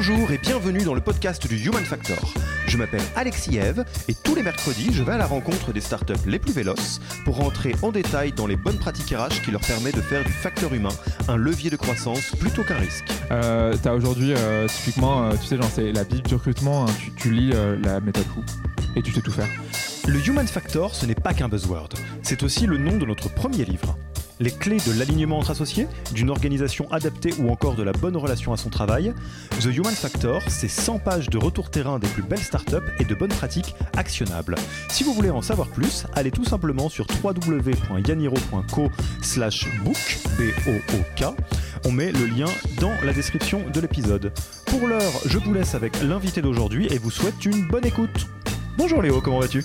Bonjour et bienvenue dans le podcast du Human Factor. Je m'appelle Alexis Eve et tous les mercredis, je vais à la rencontre des startups les plus véloces pour rentrer en détail dans les bonnes pratiques RH qui leur permettent de faire du facteur humain un levier de croissance plutôt qu'un risque. Euh, tu as aujourd'hui, euh, typiquement, euh, tu sais, c'est la Bible du recrutement, hein, tu, lis la méthode tu sais tout faire. Le Human Factor, ce n'est pas qu'un buzzword, c'est aussi le nom de notre premier livre les clés de l'alignement entre associés, d'une organisation adaptée ou encore de la bonne relation à son travail. The Human Factor, c'est 100 pages de retour terrain des plus belles startups et de bonnes pratiques actionnables. Si vous voulez en savoir plus, allez tout simplement sur www.yaniro.co book, B-O-O-K. On met le lien dans la description de l'épisode. Pour l'heure, je vous laisse avec l'invité d'aujourd'hui et vous souhaite une bonne écoute. Bonjour Léo, comment vas-tu?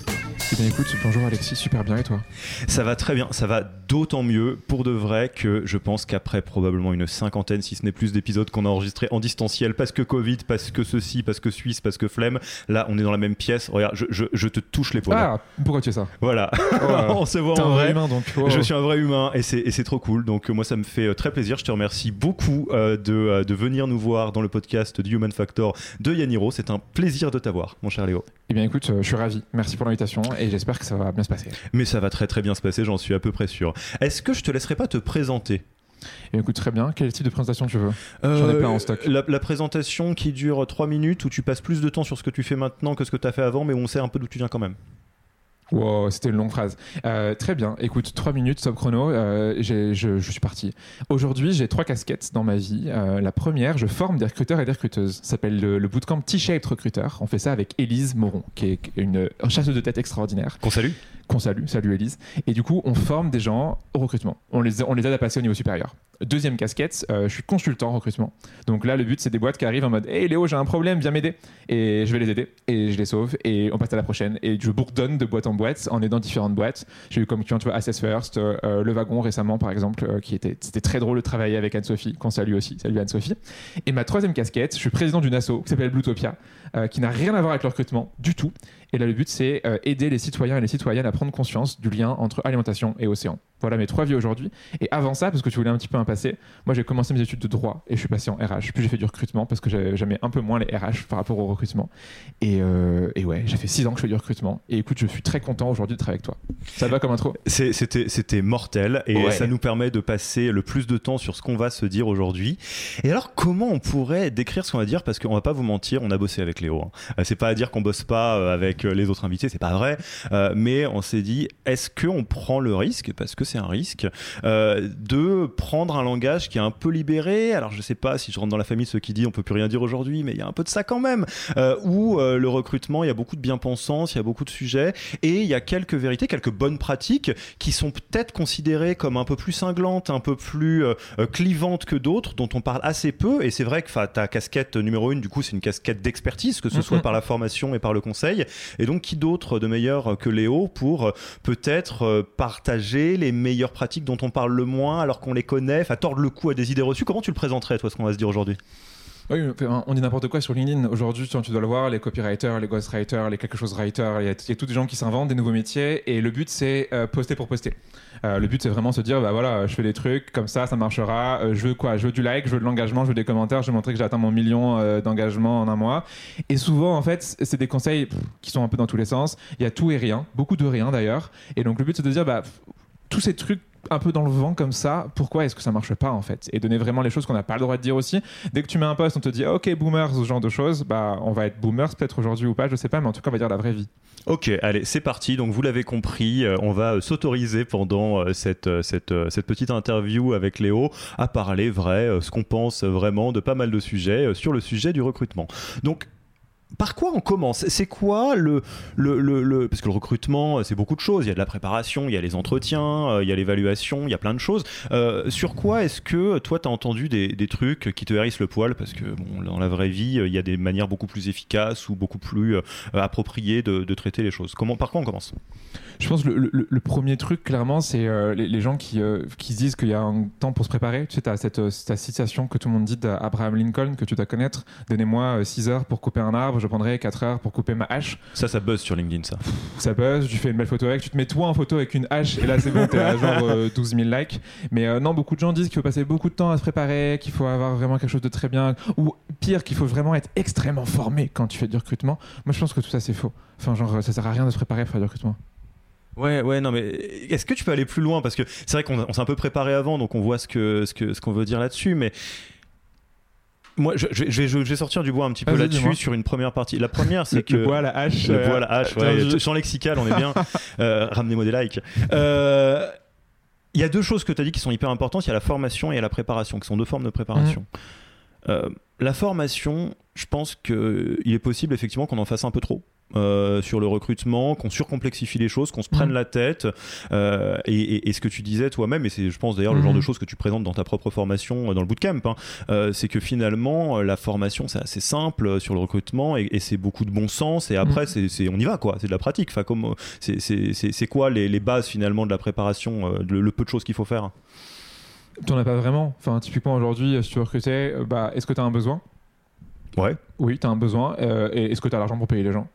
Eh bien écoute, bonjour Alexis, super bien et toi? Ça va très bien, ça va d'autant mieux pour de vrai que je pense qu'après probablement une cinquantaine, si ce n'est plus d'épisodes qu'on a enregistrés en distanciel, parce que Covid, parce que ceci, parce que Suisse, parce que flemme, là on est dans la même pièce, regarde, je, je, je te touche les poils. Ah, pourquoi tu fais ça? Voilà, oh, on se voit en vrai. humain donc. Oh. Je suis un vrai humain et c'est trop cool, donc moi ça me fait euh, très plaisir, je te remercie beaucoup euh, de, euh, de venir nous voir dans le podcast du Human Factor de Yaniro, c'est un plaisir de t'avoir mon cher Léo. Eh bien écoute, je suis ravi, merci pour l'invitation et j'espère que ça va bien se passer. Mais ça va très très bien se passer, j'en suis à peu près sûr. Est-ce que je te laisserai pas te présenter? Et écoute, très bien. Quel type de présentation tu veux? Euh, J'en ai plein en stock. La, la, présentation qui dure 3 minutes où tu passes plus de temps sur ce que tu fais maintenant que ce que tu as fait avant, mais où on sait un peu d'où tu viens quand même. Wow, c'était une longue phrase. Euh, très bien. Écoute, 3 minutes, top chrono. Euh, je, je, suis parti. Aujourd'hui, j'ai trois casquettes dans ma vie. Euh, la première, je forme des recruteurs et des recruteuses. Ça s'appelle le, le bootcamp T-Shaped Recruiter. On fait ça avec Élise Moron, qui est une chasseuse de tête extraordinaire. Qu'on salue. Qu'on salue. Salut Élise. Et du coup, on forme des gens au recrutement. On les, on les aide à passer au niveau supérieur. Deuxième casquette, euh, je suis consultant en recrutement. Donc là, le but, c'est des boîtes qui arrivent en mode Hey Léo, j'ai un problème, viens m'aider. Et je vais les aider. Et je les sauve. Et on passe à la prochaine. Et je bourdonne de boîte en boîte en aidant différentes boîtes. J'ai eu comme client, tu vois, Assess First, euh, Le Wagon récemment, par exemple, euh, qui était, c'était très drôle de travailler avec Anne-Sophie, qu'on salue aussi. Salut Anne-Sophie. Et ma troisième casquette, je suis président d'une asso qui s'appelle Bluetopia, euh, qui n'a rien à voir avec le recrutement du tout. Et là, le but, c'est euh, aider les citoyens et les citoyennes à prendre conscience du lien entre alimentation et océan. Voilà mes trois vies aujourd'hui. Et avant ça, parce que tu voulais un petit peu un passé, moi j'ai commencé mes études de droit et je suis passé en RH. Puis j'ai fait du recrutement parce que j'aimais un peu moins les RH par rapport au recrutement. Et, euh, et ouais, j'ai fait six ans que je fais du recrutement. Et écoute, je suis très content aujourd'hui de travailler avec toi. Ça te va comme intro? C'était mortel et ouais. ça nous permet de passer le plus de temps sur ce qu'on va se dire aujourd'hui. Et alors, comment on pourrait décrire ce qu'on va dire? Parce qu'on va pas vous mentir, on a bossé avec Léo. Hein. C'est pas à dire qu'on bosse pas avec les autres invités, c'est pas vrai. Euh, mais on s'est dit, est-ce qu'on prend le risque Parce que c'est un risque euh, de prendre un langage qui est un peu libéré? Alors je sais pas si je rentre dans la famille de ceux qui disent on peut plus rien dire aujourd'hui, mais il y a un peu de ça quand même. Euh, où euh, le recrutement, il y a beaucoup de bien-pensance, il y a beaucoup de sujets et il y a quelques vérités, quelques bonnes pratiques qui sont peut-être considérées comme un peu plus cinglantes, un peu plus clivantes que d'autres, dont on parle assez peu. Et c'est vrai que ta casquette numéro une, du coup, c'est une casquette d'expertise, que ce soit par la formation et par le conseil. Et donc, qui d'autre de meilleur que Léo pour peut-être partager les meilleures pratiques dont on parle le moins alors qu'on les connaît, enfin tordre le cou à des idées reçues? Comment tu le présenterais, toi, ce qu'on va se dire aujourd'hui? Oui, on dit n'importe quoi sur LinkedIn. Aujourd'hui, tu dois le voir, les copywriters, les ghostwriters, les quelque chose writers, il y, a, a tous des gens qui s'inventent des nouveaux métiers et le but c'est euh, poster pour poster. Euh, le but c'est vraiment se dire bah voilà, je fais des trucs comme ça, ça marchera. Euh, je veux quoi? Je veux du like, je veux de l'engagement, je veux des commentaires, je veux montrer que j'ai atteint mon million d'engagement en un mois. Et souvent en fait, c'est des conseils qui sont un peu dans tous les sens. Il y a tout et rien, beaucoup de rien d'ailleurs. Et donc le but c'est de dire bah tous ces trucs un peu dans le vent comme ça, pourquoi est-ce que ça marche pas en fait? Et donner vraiment les choses qu'on n'a pas le droit de dire aussi. Dès que tu mets un post, on te dit ok boomers, ce genre de choses, bah on va être boomers peut-être aujourd'hui ou pas, je sais pas, mais en tout cas on va dire la vraie vie. Ok, allez, c'est parti. Donc vous l'avez compris, euh, on va euh, s'autoriser pendant euh, cette, cette, cette, petite interview avec Léo à parler vrai, ce qu'on pense vraiment de pas mal de sujets sur le sujet du recrutement. Donc par quoi on commence C'est quoi le, le, le, Parce que le recrutement, c'est beaucoup de choses. Il y a de la préparation, il y a les entretiens, euh, il y a l'évaluation, il y a plein de choses. Euh, sur quoi est-ce que toi, tu as entendu des, des, trucs qui te hérissent le poil Parce que dans la vraie vie, il y a des manières beaucoup plus efficaces ou beaucoup plus euh, appropriées de, de, traiter les choses. Comment, par quoi on commence? Je pense que le, le, premier truc, clairement, c'est euh, les, gens qui, euh, qui disent qu'il y a un temps pour se préparer. Tu sais, tu as cette, euh, cette, citation que tout le monde dit d'Abraham Lincoln, que tu dois connaître. Donnez-moi 6 heures pour couper un arbre, je prendrai 4 heures pour couper ma hache. Ça, ça buzz sur LinkedIn, ça. Ça buzz, tu fais une belle photo avec, tu te mets toi en photo avec une hache, et là, c'est bon, t'es à genre 12 000 likes. Mais non, beaucoup de gens disent qu'il faut passer beaucoup de temps à se préparer, qu'il faut avoir vraiment quelque chose de très bien, ou pire, qu'il faut vraiment être extrêmement formé quand tu fais du recrutement. Moi, je pense que tout ça, c'est faux. Enfin, genre, ça sert à rien de se préparer pour faire du recrutement. Ouais, ouais, non, mais est-ce que tu peux aller plus loin? Parce que c'est vrai qu'on s'est un peu préparé avant, donc on voit ce qu'on ce que, ce qu'on veut dire là-dessus, mais. Moi, je, je, vais, je, vais, sortir du bois un petit peu là-dessus sur une première partie. La première, c'est que. Le bois, la hache. Le bois, la hache, ouais. Champ lexical, on est bien. euh, Ramenez-moi des likes. Euh, il y a deux choses que tu as dit qui sont hyper importantes. Il y a la formation et la préparation, qui sont deux formes de préparation. Mmh. Euh, la formation, je pense qu'il est possible effectivement qu'on en fasse un peu trop. Euh, sur le recrutement, qu'on surcomplexifie les choses, qu'on se prenne mm. la tête. Euh, et, ce que tu disais toi-même, et c'est, je pense d'ailleurs, le genre de mm. choses que tu présentes dans ta propre formation euh, dans le bootcamp, hein, c'est que finalement, la formation, c'est assez simple sur le recrutement et, c'est beaucoup de bon sens. Et après, mm. c'est, on y va, quoi. C'est de la pratique. Enfin, comme, c'est, quoi les, bases finalement de la préparation, le, peu de choses qu'il faut faire? Tu n'en as pas vraiment? Enfin, typiquement aujourd'hui, si tu veux recruter, bah, est-ce que tu as un besoin? Ouais. Oui, tu as un besoin. et est-ce que tu as l'argent pour payer les gens?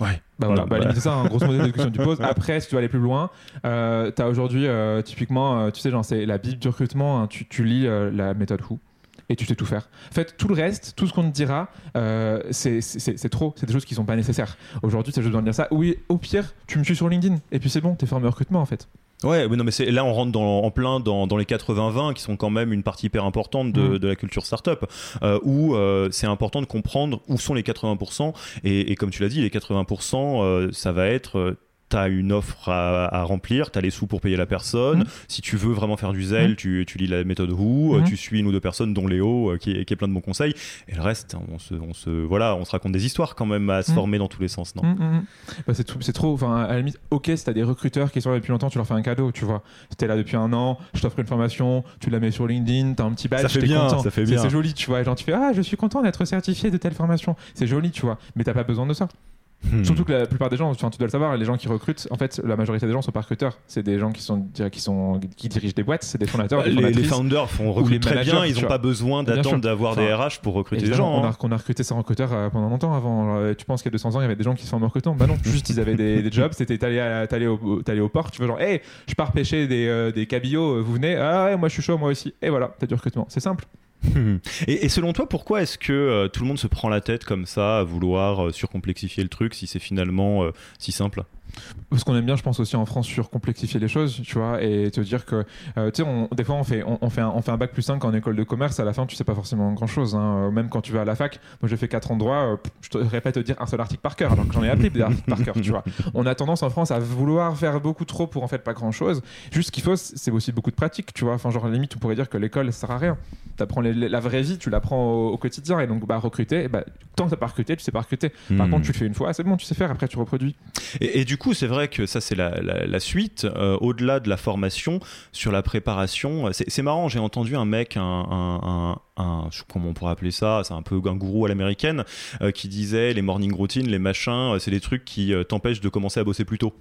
Ouais. Bah voilà, bah, c'est ça, un hein, grosso modo, la discussion que tu poses. Après, si tu veux aller plus loin, euh, tu as aujourd'hui, euh, typiquement, euh, tu sais, genre, c'est la Bible du recrutement, hein, tu, tu, lis euh, la méthode Who et tu sais tout faire. En fait, tout le reste, tout ce qu'on te dira, c'est trop. C'est des choses qui sont pas nécessaires. Aujourd'hui, tu as juste besoin de dire ça. Oui, au pire, tu me suis sur LinkedIn et puis c'est bon, t'es formé au recrutement en fait. Ouais, mais non, mais c'est là on rentre dans, en plein dans, dans les 80-20 qui sont quand même une partie hyper importante de, mm. de la culture startup, euh, où euh, c'est important de comprendre où sont les 80% et, et comme tu l'as dit, les 80% euh, ça va être tu as une offre à, remplir, tu as les sous pour payer la personne. Mmh. Si tu veux vraiment faire du zèle, mmh. tu, tu, lis la méthode Who, mmh. tu suis une ou deux personnes, dont Léo, euh, qui, est, qui, est, plein de bons conseils. Et le reste, on se, on se, voilà, on se raconte des histoires quand même à se former dans tous les sens. non? Bah c'est, trop. Enfin, à la limite, ok, si tu as des recruteurs qui sont là depuis longtemps, tu leur fais un cadeau, tu vois. Si es là depuis un an, je t'offre une formation, tu la mets sur LinkedIn, tu as un petit badge, ça fait bien, content. Ça fait bien. C'est, joli, tu vois. Genre, tu fais Ah, je suis content d'être certifié de telle formation. C'est joli, tu vois. Mais t'as pas besoin de ça. Hmm. Surtout que la plupart des gens, tu dois le savoir, les gens qui recrutent, en fait, la majorité des gens sont pas recruteurs. C'est des gens qui sont qui sont qui dirigent des boîtes, c'est des fondateurs. Des les, les, founders font recruter très bien, ils n'ont pas besoin d'attendre d'avoir des RH pour recruter des gens. On, a, hein. on a recruté ces recruteurs euh, pendant longtemps avant. Euh, tu penses qu'il y a 200 ans, il y avait des gens qui se forment en recrutement Bah non, juste ils avaient des, jobs, c'était t'allais au, au port, tu veux genre, hey, je pars pêcher des, euh, des cabillots, vous venez Ah ouais, moi je suis chaud, moi aussi. Et voilà, t'as du recrutement. C'est simple. Et, selon toi, pourquoi est-ce que euh, tout le monde se prend la tête comme ça à vouloir euh, surcomplexifier le truc si c'est finalement euh, si simple? Parce qu'on aime bien, je pense aussi en France, sur complexifier les choses, tu vois, et te dire que, euh, tu sais, des fois on fait, on, fait un, on fait un bac plus 5 en école de commerce, à la fin tu sais pas forcément grand chose, hein. même quand tu vas à la fac. Moi j'ai fait 4 ans de droit, euh, je te répète te dire un seul article par cœur, alors que j'en ai appris des articles par cœur, tu vois. On a tendance en France à vouloir faire beaucoup trop pour en fait pas grand chose. Juste ce qu'il faut, c'est aussi beaucoup de pratique, tu vois. Enfin, genre, limite, on pourrait dire que l'école ça sert à rien. Tu apprends la vraie vie, tu l'apprends au, quotidien, et donc bah, recruter, bah, tant que t'as pas recruté, tu sais pas recruter. Par hmm. contre, tu le fais une fois, c'est bon, tu sais faire, après tu reproduis. Et, et du coup, c'est vrai que ça c'est la, suite, euh, au-delà de la formation, sur la préparation. C'est marrant, j'ai entendu un mec, un, un, comment on pourrait appeler ça, c'est un peu un gourou à l'américaine, euh, qui disait les morning routines, les machins, c'est des trucs qui t'empêchent de commencer à bosser plus tôt.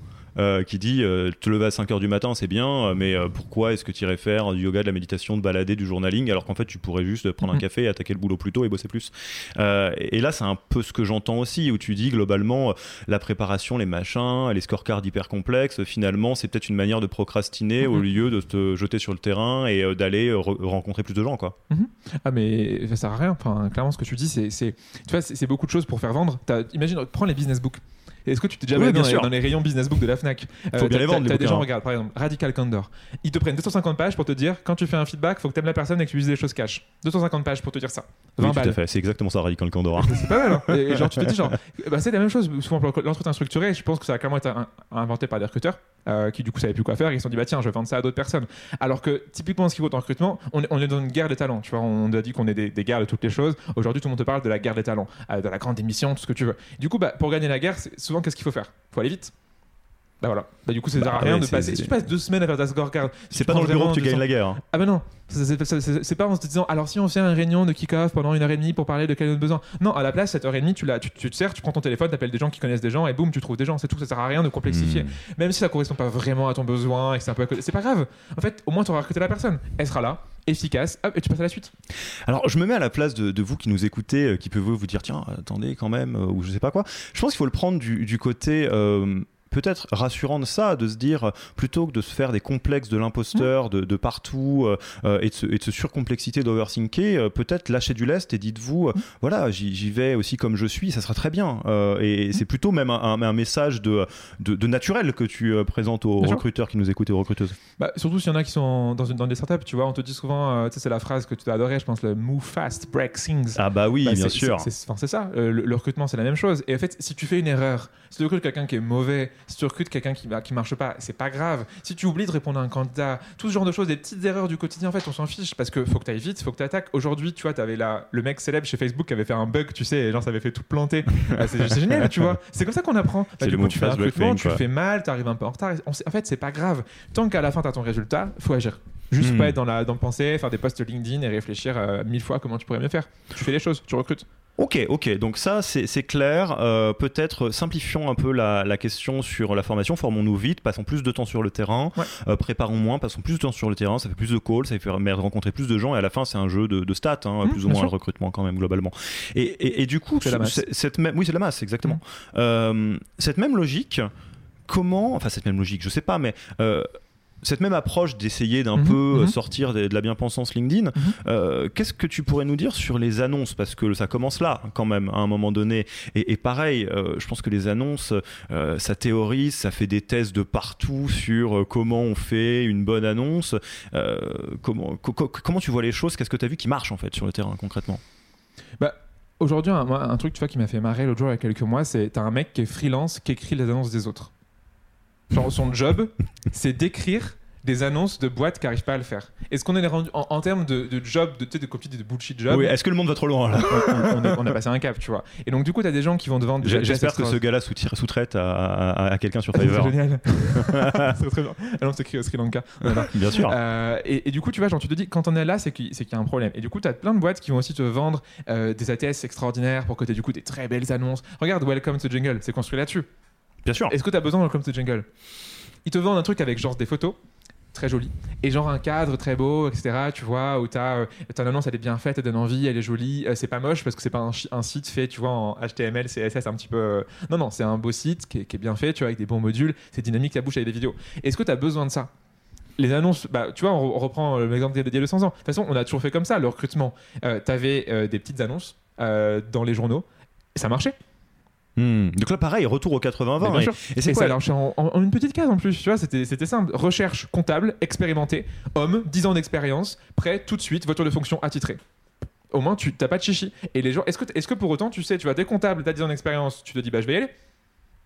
qui dit te lever à 5h du matin c'est bien mais pourquoi est-ce que tu irais faire du yoga de la méditation de balader du journaling alors qu'en fait tu pourrais juste prendre un mhm. café attaquer le boulot plus tôt et bosser plus et là c'est un peu ce que j'entends aussi où tu dis globalement la préparation les machins les scorecards hyper complexes finalement c'est peut-être une manière de procrastiner au mhm. lieu de te jeter sur le terrain et d'aller rencontrer plus de gens quoi mhm. Ah, mais ça sert à rien. Enfin, clairement, ce que tu dis, c'est, tu vois, c'est beaucoup de choses pour faire vendre. imagine, prends les business books. Est-ce que tu t'es déjà oui, dans, dans, les rayons business book de la Fnac? Il faut bien les vendre. T'as des gens, regarde, par exemple, Radical Candor. Ils te prennent 250 pages pour te dire quand tu fais un feedback, faut que tu aimes la personne et que tu uses des choses cash. 250 pages pour te dire ça. 20 oui, tout à fait. C'est exactement ça, Radical Candor. Hein. c'est pas mal. Hein. Et, genre, tu te dis, genre, bah, c'est la même chose souvent pour l'entretien structuré. Je pense que ça a clairement été inventé par des recruteurs euh, qui, du coup, savaient plus quoi faire. Et ils se sont dit, bah tiens, je vais vendre ça à d'autres personnes. Alors que, typiquement, ce qui vaut en recrutement, on est, dans une guerre des talents. Tu vois, on a dit qu'on est des, guerres de toutes les choses. Aujourd'hui, tout le monde te parle de la guerre des talents, euh, de la grande émission, tout ce que tu veux. Du coup, bah, pour gagner la guerre, souvent, qu'est-ce qu'il faut faire? Faut aller vite. Bah voilà. Bah du coup, ça sert à bah rien de passer. Si tu passes deux semaines à faire ta scorecard. C'est pas dans le bureau que tu gagnes la guerre. Hein. Ah bah non. C'est pas en se disant alors si on fait une réunion de kick-off pendant une heure et demie pour parler de quel est notre besoin. Non, à la place, cette heure et demie, tu, la, tu, te sers, tu prends ton téléphone, tu appelles des gens qui connaissent des gens et boum, tu trouves des gens. C'est tout. Ça sert à rien de complexifier. Hmm. Même si ça correspond pas vraiment à ton besoin et que c'est un peu. C'est pas grave. En fait, au moins, tu auras recruté la personne. Elle sera là efficace, hop, et tu passes à la suite. Alors, je me mets à la place de, vous qui nous écoutez, euh, qui peut vous, dire, tiens, attendez quand même, euh, ou je sais pas quoi. Je pense qu'il faut le prendre du, côté euh, peut-être rassurant de ça, de se dire, plutôt que de se faire des complexes de l'imposteur mmh. de, partout euh, euh, et, de ce, et, de surcomplexité d'overthinker, euh, peut-être lâcher du lest et dites-vous, mmh. voilà, j'y vais aussi comme je suis, ça sera très bien. et mmh. c'est plutôt même un, message de, de, naturel que tu présentes aux recruteurs qui nous écoutent et aux recruteuses. Bah, surtout s'il y en a qui sont dans, une, dans des startups, tu vois, on te dit souvent, c'est la phrase que tu as adorée, je pense, le move fast, break things. Ah bah oui, bah, bien sûr. C'est ça, le, recrutement c'est la même chose. Et en fait, si tu fais une erreur, si tu recrutes quelqu'un qui est mauvais, si tu recrutes quelqu'un qui, qui marche pas, c'est pas grave. Si tu oublies de répondre à un candidat, tout ce genre de choses, des petites erreurs du quotidien, en fait, on s'en fiche parce que faut que tu ailles vite, faut que tu attaques. Aujourd'hui, tu vois, tu avais la, le mec célèbre chez Facebook qui avait fait un bug, tu sais, et genre ça avait fait tout planter. Ah, c'est génial, tu vois. C'est comme ça qu'on apprend. Bah, du coup, tu fais un recrutement, tu fais mal, tu arrives un peu en retard. en fait, c'est pas grave. Tant qu'à la fin, tu as ton résultat, faut agir. Juste hmm. pas être dans la dans le penser, faire des posts LinkedIn et réfléchir euh, mille fois comment tu pourrais mieux faire. Tu fais les choses, tu recrutes. Ok, ok, donc ça c'est clair. Euh, peut-être simplifions un peu la, question sur la formation, formons-nous vite, passons plus de temps sur le terrain, euh, préparons moins, passons plus de temps sur le terrain, ça fait plus de calls, ça fait rencontrer plus de gens. Et à la fin c'est un jeu de, stats, hein, mmh, plus ou moins le recrutement quand même globalement. Et, du coup, cette même, oui c'est la masse exactement. Mmh. Euh, cette même logique, comment, enfin cette même logique, je sais pas, mais cette même approche d'essayer d'un mhm, peu euh, mhm. sortir de, la bien-pensance LinkedIn, mhm. euh, qu'est-ce que tu pourrais nous dire sur les annonces? Parce que ça commence là, quand même, à un moment donné. Et, pareil, euh, je pense que les annonces, ça théorise, ça fait des thèses de partout sur comment on fait une bonne annonce. comment, comment tu vois les choses? Qu'est-ce que tu as vu qui marche, en fait, sur le terrain, concrètement? Bah, Aujourd'hui, un, un, truc tu vois, qui m'a fait marrer l'autre jour, il y a quelques mois, c'est tu as un mec qui est freelance, qui écrit les annonces des autres son job, c'est d'écrire des annonces de boîtes qui n'arrivent pas à le faire. Est-ce qu'on est rendu en, termes de, job, de, de copie de bullshit job Oui, est-ce que le monde va trop loin là on, a passé un cap, tu vois. Et donc, du coup, tu as des gens qui vont devant. J'espère que ce gars-là sous-traite à, quelqu'un sur Fiverr. c'est génial. c'est très bien. Annonce écrit au Sri Lanka. bien sûr. Euh, et, du coup, tu vois, genre, tu te dis, quand on est là, c'est qu'il y a un problème. Et du coup, tu as plein de boîtes qui vont aussi te vendre euh, des ATS extraordinaires pour que tu aies du coup des très belles annonces. Regarde, Welcome to Jungle, c'est construit là-dessus. Bien sûr. Est-ce que tu as besoin Welcome to Jungle? Ils te vendent un truc avec genre des photos très jolies et genre un cadre très beau etc tu vois où t'as euh, annonce elle est bien faite elle donne envie elle est jolie euh, c'est pas moche parce que c'est pas un, site fait tu vois en HTML CSS un petit peu euh, non non c'est un beau site qui est, bien fait tu vois avec des bons modules c'est dynamique ça bouche avec des vidéos est-ce que tu as besoin de ça? Les annonces, bah, tu vois, on, reprend l'exemple d'il y a 200 ans. De toute façon, on a toujours fait comme ça, le recrutement. Euh, tu avais des petites annonces dans les journaux, et ça marchait. Hmm. Donc là, pareil, retour au 80-20. Et, c'est ça alors, en, une petite case en plus, tu vois, c'était simple. Recherche comptable, expérimenté, homme, 10 ans d'expérience, prêt tout de suite, voiture de fonction attitrée. Au moins, tu n'as pas de chichi. Et les gens, est-ce que, est que pour autant, tu sais, tu vas des comptables, tu as 10 ans d'expérience, tu te dis, bah je vais y aller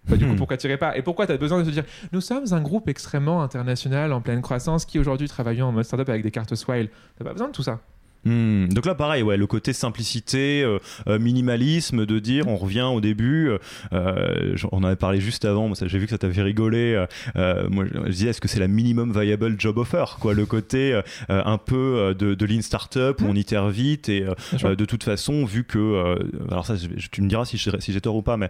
bah, du coup, hmm. pourquoi tirer pas? Et pourquoi tu as besoin de se dire Nous sommes un groupe extrêmement international en pleine croissance qui aujourd'hui travaillons en mode startup avec des cartes Swile? T'as pas besoin de tout ça. Hmm. Donc là, pareil, ouais, le côté simplicité, euh, euh, minimalisme, de dire, on revient au début. euh, on en avait parlé juste avant. J'ai vu que ça t'avait rigolé. euh, moi, je disais, est-ce que c'est la minimum viable job offer, quoi, le côté un peu de, de lean startup où Hmm. on itère vite et de toute façon, vu que, alors ça, je- tu me diras si j'ai si tort ou pas, mais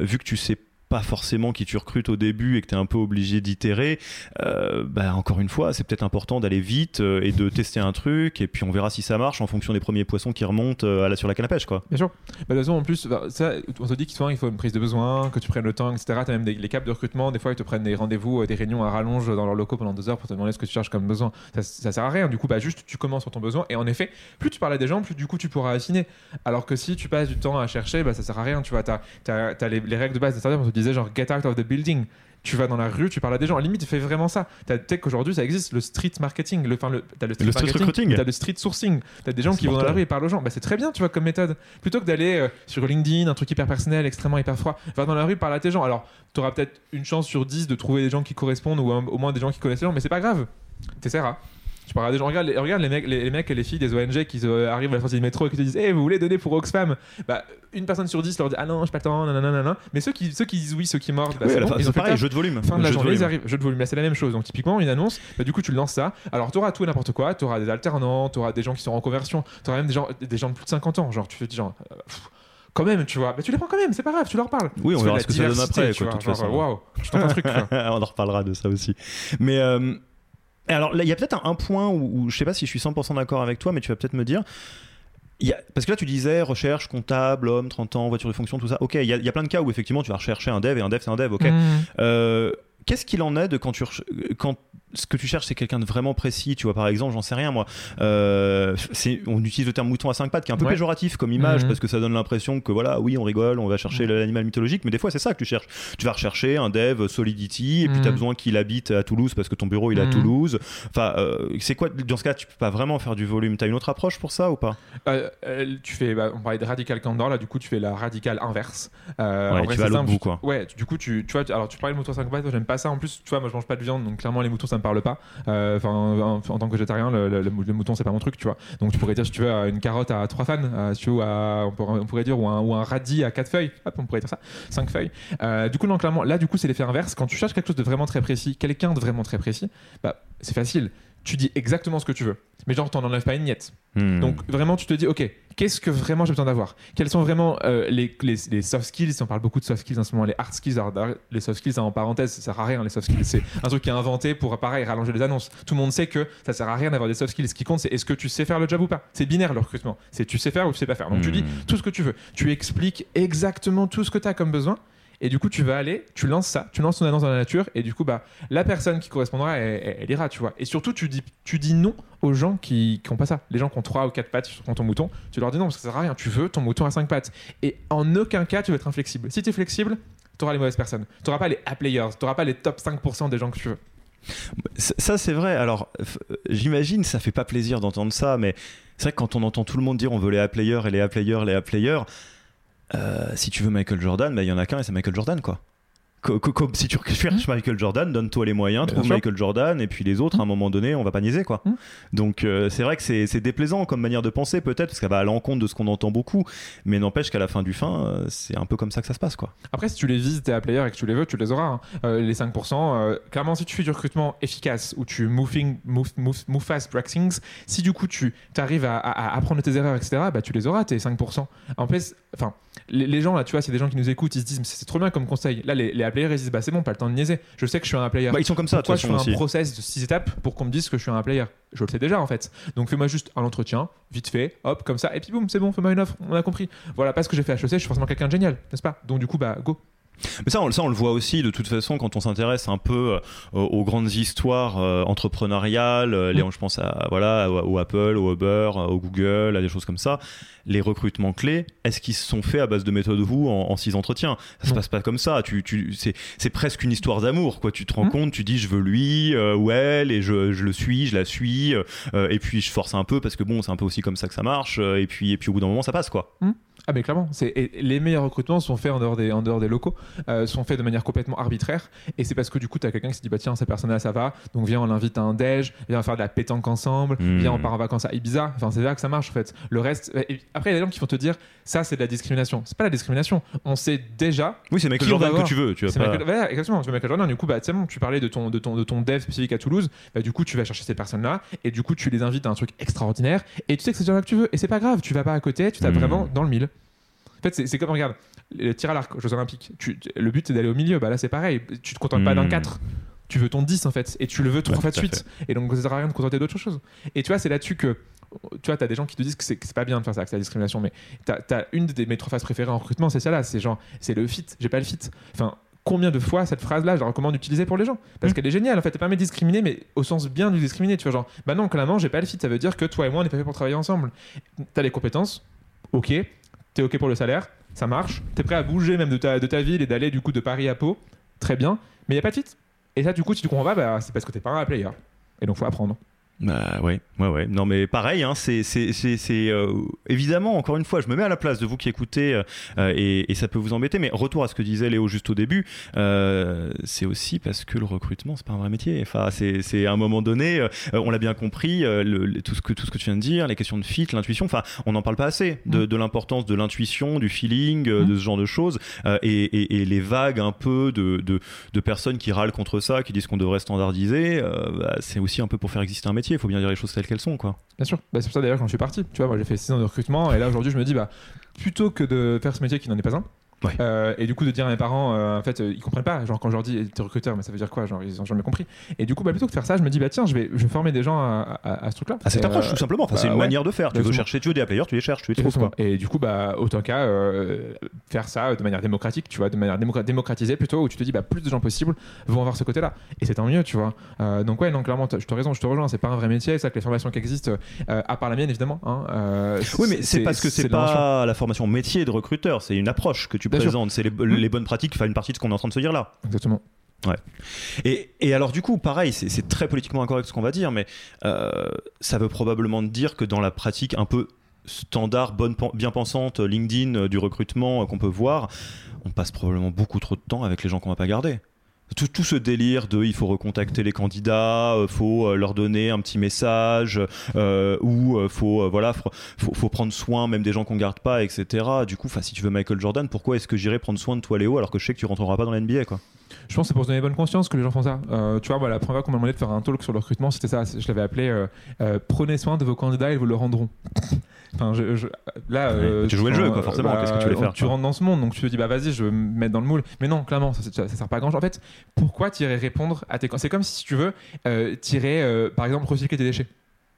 vu que tu sais pas forcément qui tu recrutes au début et que tu es un peu obligé d'itérer, euh, bah, encore une fois, c'est peut-être important d'aller vite euh, et de tester un truc et puis on verra si ça marche en fonction des premiers poissons qui remontent euh, à la, sur la canne à pêche. Quoi. Bien sûr. Bah, de toute façon, en plus, bah, on te dit qu'il il faut une prise de besoin, que tu prennes le temps, etc. Tu as même des, les caps de recrutement. Des fois, ils te prennent des rendez-vous, euh, des réunions à rallonge dans leurs locaux pendant deux heures pour te demander ce que tu cherches comme besoin. Ça, ça sert à rien. Du coup, bah, juste tu commences sur ton besoin. Et en effet, plus tu parles à des gens, plus du coup tu pourras affiner. Alors que si tu passes du temps à chercher, bah, ça sert à rien. Tu vois, tu as, les, les règles de base. On te disait genre get out of the building. Tu vas dans la rue, tu parles à des gens. À la limite, fais vraiment ça. Peut-être qu'aujourd'hui, ça existe, le street marketing. Le, enfin, le, t'as le street, Le marketing, recruiting. T'as le street sourcing. T'as des gens C'est qui vont dans la rue et parlent aux gens. Bah, c'est très bien, tu vois, comme méthode. Plutôt que d'aller euh, sur LinkedIn, un truc hyper personnel, extrêmement hyper froid, va dans la rue, parle à tes gens. Alors, tu auras peut-être une chance sur 10 de trouver des gens qui correspondent ou un- au moins des gens qui connaissent les gens, mais c'est pas grave. T'essaieras. Tu parles à des gens. Regarde, les, regarde les, mecs, les, les mecs et les filles des ONG qui euh, arrivent à la sortie du métro et qui te disent Eh, vous voulez donner pour Oxfam? Bah, une personne sur 10 leur dit Ah non, j'ai pas le temps, nanana. Mais ceux qui, ceux qui disent oui, ceux qui mordent, bah, Oui, c'est bon, ils ont fait le pareil, taf. jeu de volume. Fin de la Jeu journée, ils arrivent. Jeu de volume, là c'est la même chose. Donc typiquement, une annonce, bah, du coup tu lances ça. Alors tu auras tout et n'importe quoi. Tu auras des alternants, tu auras des gens qui sont en conversion, tu auras même des gens, des gens de plus de 50 ans. Genre tu fais genre. euh, pff, quand même, tu vois, bah, tu les prends quand même, c'est pas grave, tu leur parles. Oui, on verra ce que ça donne après, quoi, vois, de toute genre, façon. Waouh, je tente un truc. on en reparlera de ça aussi. Mais euh, alors là, il y a peut-être un, un point où, où je sais pas si je suis 100% d'accord avec toi, mais tu vas peut-être me dire. il y a- parce que là, tu disais recherche, comptable, homme, 30 ans, voiture de fonction, tout ça. Ok, il y, a- il y a plein de cas où effectivement tu vas rechercher un dev et un dev c'est un dev, ok. Mm. Euh, Qu'est-ce qu'il en est de quand tu quand ce que tu cherches c'est quelqu'un de vraiment précis tu vois par exemple j'en sais rien moi euh, on utilise le terme mouton à cinq pattes qui est un peu Ouais. péjoratif comme image Mhm. parce que ça donne l'impression que voilà oui on rigole on va chercher Mhm. l'animal mythologique mais des fois c'est ça que tu cherches tu vas rechercher un dev Solidity et puis Mhm. tu as besoin qu'il habite à Toulouse parce que ton bureau il est à Mhm. Toulouse enfin euh, c'est quoi dans ce cas tu peux pas vraiment faire du volume t'as une autre approche pour ça ou pas? Euh, tu fais, bah, on parlait de radical candor, là du coup tu fais la radicale inverse. Ouais, vrai, tu vas à l'autre bout, quoi. Ouais, tu- du coup tu, tu vois, tu- alors tu parlais de mouton à 5 pattes, j'aime pas ça. En plus, tu vois, moi je mange pas de viande, donc clairement les moutons ça parle pas. Euh, Enfin, en, tant que végétarien, le, le- mouton c'est pas mon truc, tu vois. Donc tu pourrais dire si tu veux une carotte à trois fans, si tu veux, à- on, pourrait, on pourrait dire ou un, ou un radis à quatre feuilles. Hop, on pourrait dire ça, cinq feuilles. Euh, du coup, non, clairement, là du coup c'est l'effet inverse. Quand tu cherches quelque chose de vraiment très précis, quelqu'un de vraiment très précis, bah c'est facile. Tu dis exactement ce que tu veux, mais genre t'en enlèves pas une miette. Hmm. Donc vraiment, tu te dis, ok, qu'est-ce que vraiment j'ai besoin d'avoir? Quels sont vraiment euh, les, les, les soft skills? On parle beaucoup de soft skills en ce moment, les hard skills. Les soft skills, en parenthèse, ça sert à rien. Les soft skills, c'est un truc qui est inventé pour, pareil, rallonger les annonces. Tout le monde sait que ça sert à rien d'avoir des soft skills. Ce qui compte, c'est est-ce que tu sais faire le job ou pas? C'est binaire le recrutement. C'est tu sais faire ou tu sais pas faire. Donc tu dis Hmm. tout ce que tu veux. Tu expliques exactement tout ce que tu as comme besoin. Et du coup, tu vas aller, tu lances ça, tu lances ton annonce dans la nature, et du coup, bah, la personne qui correspondra, elle, ira, tu vois. Et surtout, tu dis, tu dis non aux gens qui n'ont pas ça. Les gens qui ont 3 ou 4 pattes sur ton mouton, tu leur dis non, parce que ça sert à rien. Tu veux ton mouton à 5 pattes. Et en aucun cas, tu veux être inflexible. Si tu es flexible, tu auras les mauvaises personnes. Tu n'auras pas les A-players, tu n'auras pas les top 5% des gens que tu veux. Ça, c'est vrai. Alors, f- j'imagine, ça fait pas plaisir d'entendre ça, mais c'est vrai que quand on entend tout le monde dire on veut les A-players et les A-players, les A-players, euh, si tu veux Michael Jordan, bah, il y en a qu'un et c'est Michael Jordan, quoi. Co- co- co- si tu cherches Michael Jordan, donne-toi les moyens, trouve. Michael Jordan, et puis les autres, à un moment donné, on va pas niaiser, quoi. Mm. Donc, euh, c'est vrai que c'est déplaisant comme manière de penser, peut-être, parce qu'elle va à l'encontre de ce qu'on entend beaucoup, mais n'empêche qu'à la fin du fin, euh, c'est un peu comme ça que ça se passe, quoi. Après, si tu les vises, tes A-players et que tu les veux, tu les auras. hein. Euh, les 5%, euh, clairement, si tu fais du recrutement efficace ou tu moving, move, move, move fast, break things, si du coup tu arrives à, à- à apprendre tes erreurs, etc., bah, tu les auras, tes 5%. En plus, enfin, les, les gens là, tu vois, c'est des gens qui nous écoutent, ils se disent, mais c'est trop bien comme conseil. Là, les, les A-players, ils se disent, bah c'est bon, pas le temps de niaiser. Je sais que je suis un A-player. Bah, ils sont comme ça, toute je fais un process de 6 étapes pour qu'on me dise que je suis un player Je le sais déjà en fait. Donc fais-moi juste un entretien, vite fait, hop, comme ça, et puis boum, c'est bon, fais-moi une offre, on a compris. Voilà, parce que j'ai fait HEC, je suis forcément quelqu'un de génial, n'est-ce pas? Donc du coup, bah go. Mais ça on, ça, on le voit aussi de toute façon quand on s'intéresse un peu euh, aux, grandes histoires euh, entrepreneuriales. euh, les- Mm. je pense à, voilà, au, au Apple, au Uber, au Google, à des choses comme ça. Les recrutements clés, est-ce qu'ils se sont faits à base de méthode vous en, en six entretiens? Ça se passe pas comme ça. Tu, tu, c'est, presque une histoire d'amour. Quoi. Tu te rends Mm. compte, tu dis je veux lui euh, ou elle et je, je le suis, je la suis. euh, et puis je force un peu parce que bon, c'est un peu aussi comme ça que ça marche. euh, et, puis, et puis au bout d'un moment, ça passe quoi. Ah mais clairement, c'est les meilleurs recrutements sont faits en dehors des, en dehors des locaux, euh, sont faits de manière complètement arbitraire. Et c'est parce que du coup, tu as quelqu'un qui se dit bah tiens, cette personne-là, ça va, donc viens, on l'invite à un déj, viens faire de la pétanque ensemble, Hmm. viens, on part en vacances à Ibiza. Enfin, c'est là que ça marche en fait. Le reste, après, il y a des gens qui vont te dire ça, c'est de la discrimination. C'est pas la discrimination. On sait déjà Oui, c'est Michael Jordan que tu veux. Tu vas pas... Michael- exactement, tu veux Michael Jordan, du coup, bah, tu sais bon, tu parlais de ton, de, ton, de ton dev spécifique à Toulouse, bah, du coup, tu vas chercher ces personnes-là, et du coup, tu les invites à un truc extraordinaire, et tu sais que c'est déjà là que tu veux, et c'est pas grave, tu vas pas à côté, tu tapes Mm. vraiment dans le mille. En fait, c'est- comme, regarde, le tir à l'arc aux Jeux Olympiques, tu- le but c'est d'aller au milieu, bah là c'est pareil, tu te contentes pas d'un Mm. 4. Tu veux ton 10 en fait, et tu le veux trois fois de suite. Et donc, ça sert à rien de contenter d'autres choses. Et tu vois, c'est là-dessus que tu vois, t'as des gens qui te disent que c'est que c'est pas bien de faire ça, que c'est la discrimination, mais t'as as une de mes trois phases préférées en recrutement, c'est celle-là, c'est genre, c'est le fit, j'ai pas le fit. Enfin, combien de fois cette phrase-là, je la recommande d'utiliser pour les gens? Parce Mm. qu'elle est géniale, en fait, elle permet de discriminer, mais au sens bien du discriminer, tu vois, genre, bah non, clairement, j'ai pas le fit, ça veut dire que toi et moi, on n'est pas fait pour travailler ensemble. T'as les compétences, ok, t'es ok pour le salaire, ça marche, t'es prêt à bouger même de ta, de ta ville et d'aller du coup de Paris à Pau, très bien, mais y a pas de fit. Et ça, du coup, si tu comprends pas, bah, c'est parce que t'es pas un player. Et donc, faut apprendre. Bah ouais, ouais, ouais. Non, mais pareil, hein, c'est, c'est, c'est, c'est, euh, évidemment, encore une fois, je me mets à la place de vous qui écoutez euh, euh, et, et ça peut vous embêter. Mais retour à ce que disait Léo juste au début, euh, c'est aussi parce que le recrutement, c'est pas un vrai métier. Enfin, c'est, c'est à un moment donné, on l'a bien compris, le- le- tout, ce que, tout ce que tu viens de dire, les questions de fit, l'intuition, enfin, on n'en parle pas assez de, Mm. de l'importance de l'intuition, du feeling, Mm. de ce genre de choses et, et- et les vagues un peu de, de, de personnes qui râlent contre ça, qui disent qu'on devrait standardiser, bah, c'est aussi un peu pour faire exister un métier. Il faut bien dire les choses telles qu'elles sont, quoi. Bien sûr. Bah, c'est pour ça d'ailleurs quand je suis parti. Tu vois, moi j'ai fait 6 ans de recrutement et là aujourd'hui je me dis bah plutôt que de faire ce métier qui n'en est pas un. Ouais. euh, et du coup de dire à mes parents euh, en fait euh, ils comprennent pas genre quand je leur dis t'es recruteur mais ça veut dire quoi genre ils ont jamais compris et du coup bah plutôt que de faire ça je me dis bah tiens je vais je vais former des gens à, à- à ce truc là À cette approche, tout simplement. Enfin, bah c'est une ouais. manière de faire. Tu veux Exactement. chercher, tu veux des players, tu les cherches, tu les trouves. Quoi. Et du coup, bah, autant qu'à euh, faire ça de manière démocratique, tu vois, de manière démocra- démocratisée plutôt, où tu te dis, bah, plus de gens possibles vont avoir ce côté-là. Et c'est tant mieux, tu vois. Euh, donc, ouais, non, clairement, je te raison, je te rejoins, c'est pas un vrai métier, c'est ça que les formations qui existent, euh, à part la mienne, évidemment. hein, euh, Oui, mais c'est parce que c'est pas la formation métier de recruteur, c'est une approche que tu C'est les, les bonnes pratiques, enfin une partie de ce qu'on est en train de se dire là. Exactement. Et, et alors du coup, pareil, c'est très politiquement incorrect ce qu'on va dire, mais euh, ça veut probablement dire que dans la pratique un peu standard, bonne, bien pensante, LinkedIn euh, du recrutement euh, qu'on peut voir, on passe probablement beaucoup trop de temps avec les gens qu'on va pas garder. Tout, tout ce délire de il faut recontacter les candidats, euh, faut euh, leur donner un petit message, euh, ou faut voilà faut, faut, prendre soin même des gens qu'on garde pas, etc. Du coup, si tu veux Michael Jordan, pourquoi est-ce que j'irais prendre soin de toi Léo alors que je sais que tu rentreras pas dans la NBA quoi? Je pense que c'est pour se donner bonne conscience que les gens font ça. Tu vois, la première fois qu'on m'a demandé de faire un talk sur le recrutement, c'était ça. Je l'avais appelé Prenez soin de vos candidats, ils vous le rendront. Enfin, je, je- là. euh, tu jouais le jeu, quoi, forcément, qu'est-ce que tu voulais faire, Tu rentres dans ce monde, donc tu te dis, bah vas-y, je vais me mettre dans le moule. Mais non, clairement, ça, ça, ça sert pas à grand chose. En fait, pourquoi tu irais répondre à tes. C'est comme si tu veux, euh, tirer, euh, par exemple, recycler tes déchets.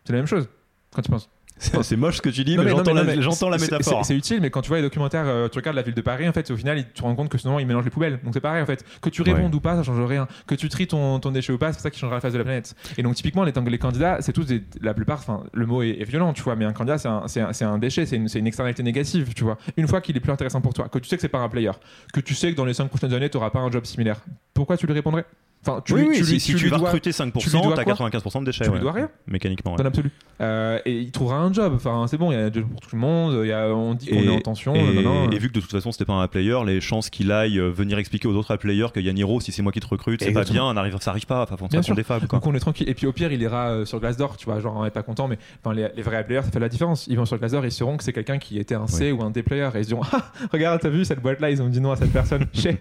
C'est la même chose quand tu penses. C'est moche ce que tu dis, Non, mais, j'entends la, la c'est- métaphore. c'est- utile, mais quand tu vois les documentaires, euh, tu regardes la ville de Paris, en fait, au final, tu te rends compte que sinon, ils mélangent les poubelles. Donc c'est pareil, en fait. Que tu répondes Ouais. ou pas, ça change rien. Que tu tries ton, ton déchet ou pas, c'est ça qui changera la face de la planète. Et donc, typiquement, les, les candidats, c'est tous des- la plupart, enfin, le mot est, est violent, tu vois, mais un candidat, c'est un, un- déchet, c'est une, une externalité négative, tu vois. Une fois qu'il est plus intéressant pour toi, que tu sais que c'est pas un player, que tu sais que dans les 5 prochaines années, tu n'auras pas un job similaire, pourquoi tu lui répondrais? Enfin, tu oui, lui, oui, tu si, lui- si tu tu, lui vas dois- recruter tu lui 5%, dois t'as quoi 95% de déchets. tu lui ouais. dois rien Mécaniquement. ouais. dans l'absolu. Euh, et il trouvera un job. Enfin, c'est bon, il y a un job pour tout le monde. Il y a, on dit qu'on est en tension. Et, non, non, vu que de toute façon c'était pas un player, les chances qu'il aille euh, venir expliquer aux autres players que Yaniro, si c'est moi qui te recrute, c'est pas bien, n'arrive- ça arrive pas. Enfin, Bien ça sûr. des fables, quoi. Donc on est tranquille. Et puis au pire, il ira euh, sur Glassdoor, tu vois, genre on est pas content, mais enfin, les, les vrais players, ça fait la différence. Ils vont sur Glassdoor et ils sauront que c'est quelqu'un qui était un C ou un D player. Et ils se diront, ah, regarde, t'as vu cette boîte-là, ils ont dit non à cette personne. Chez.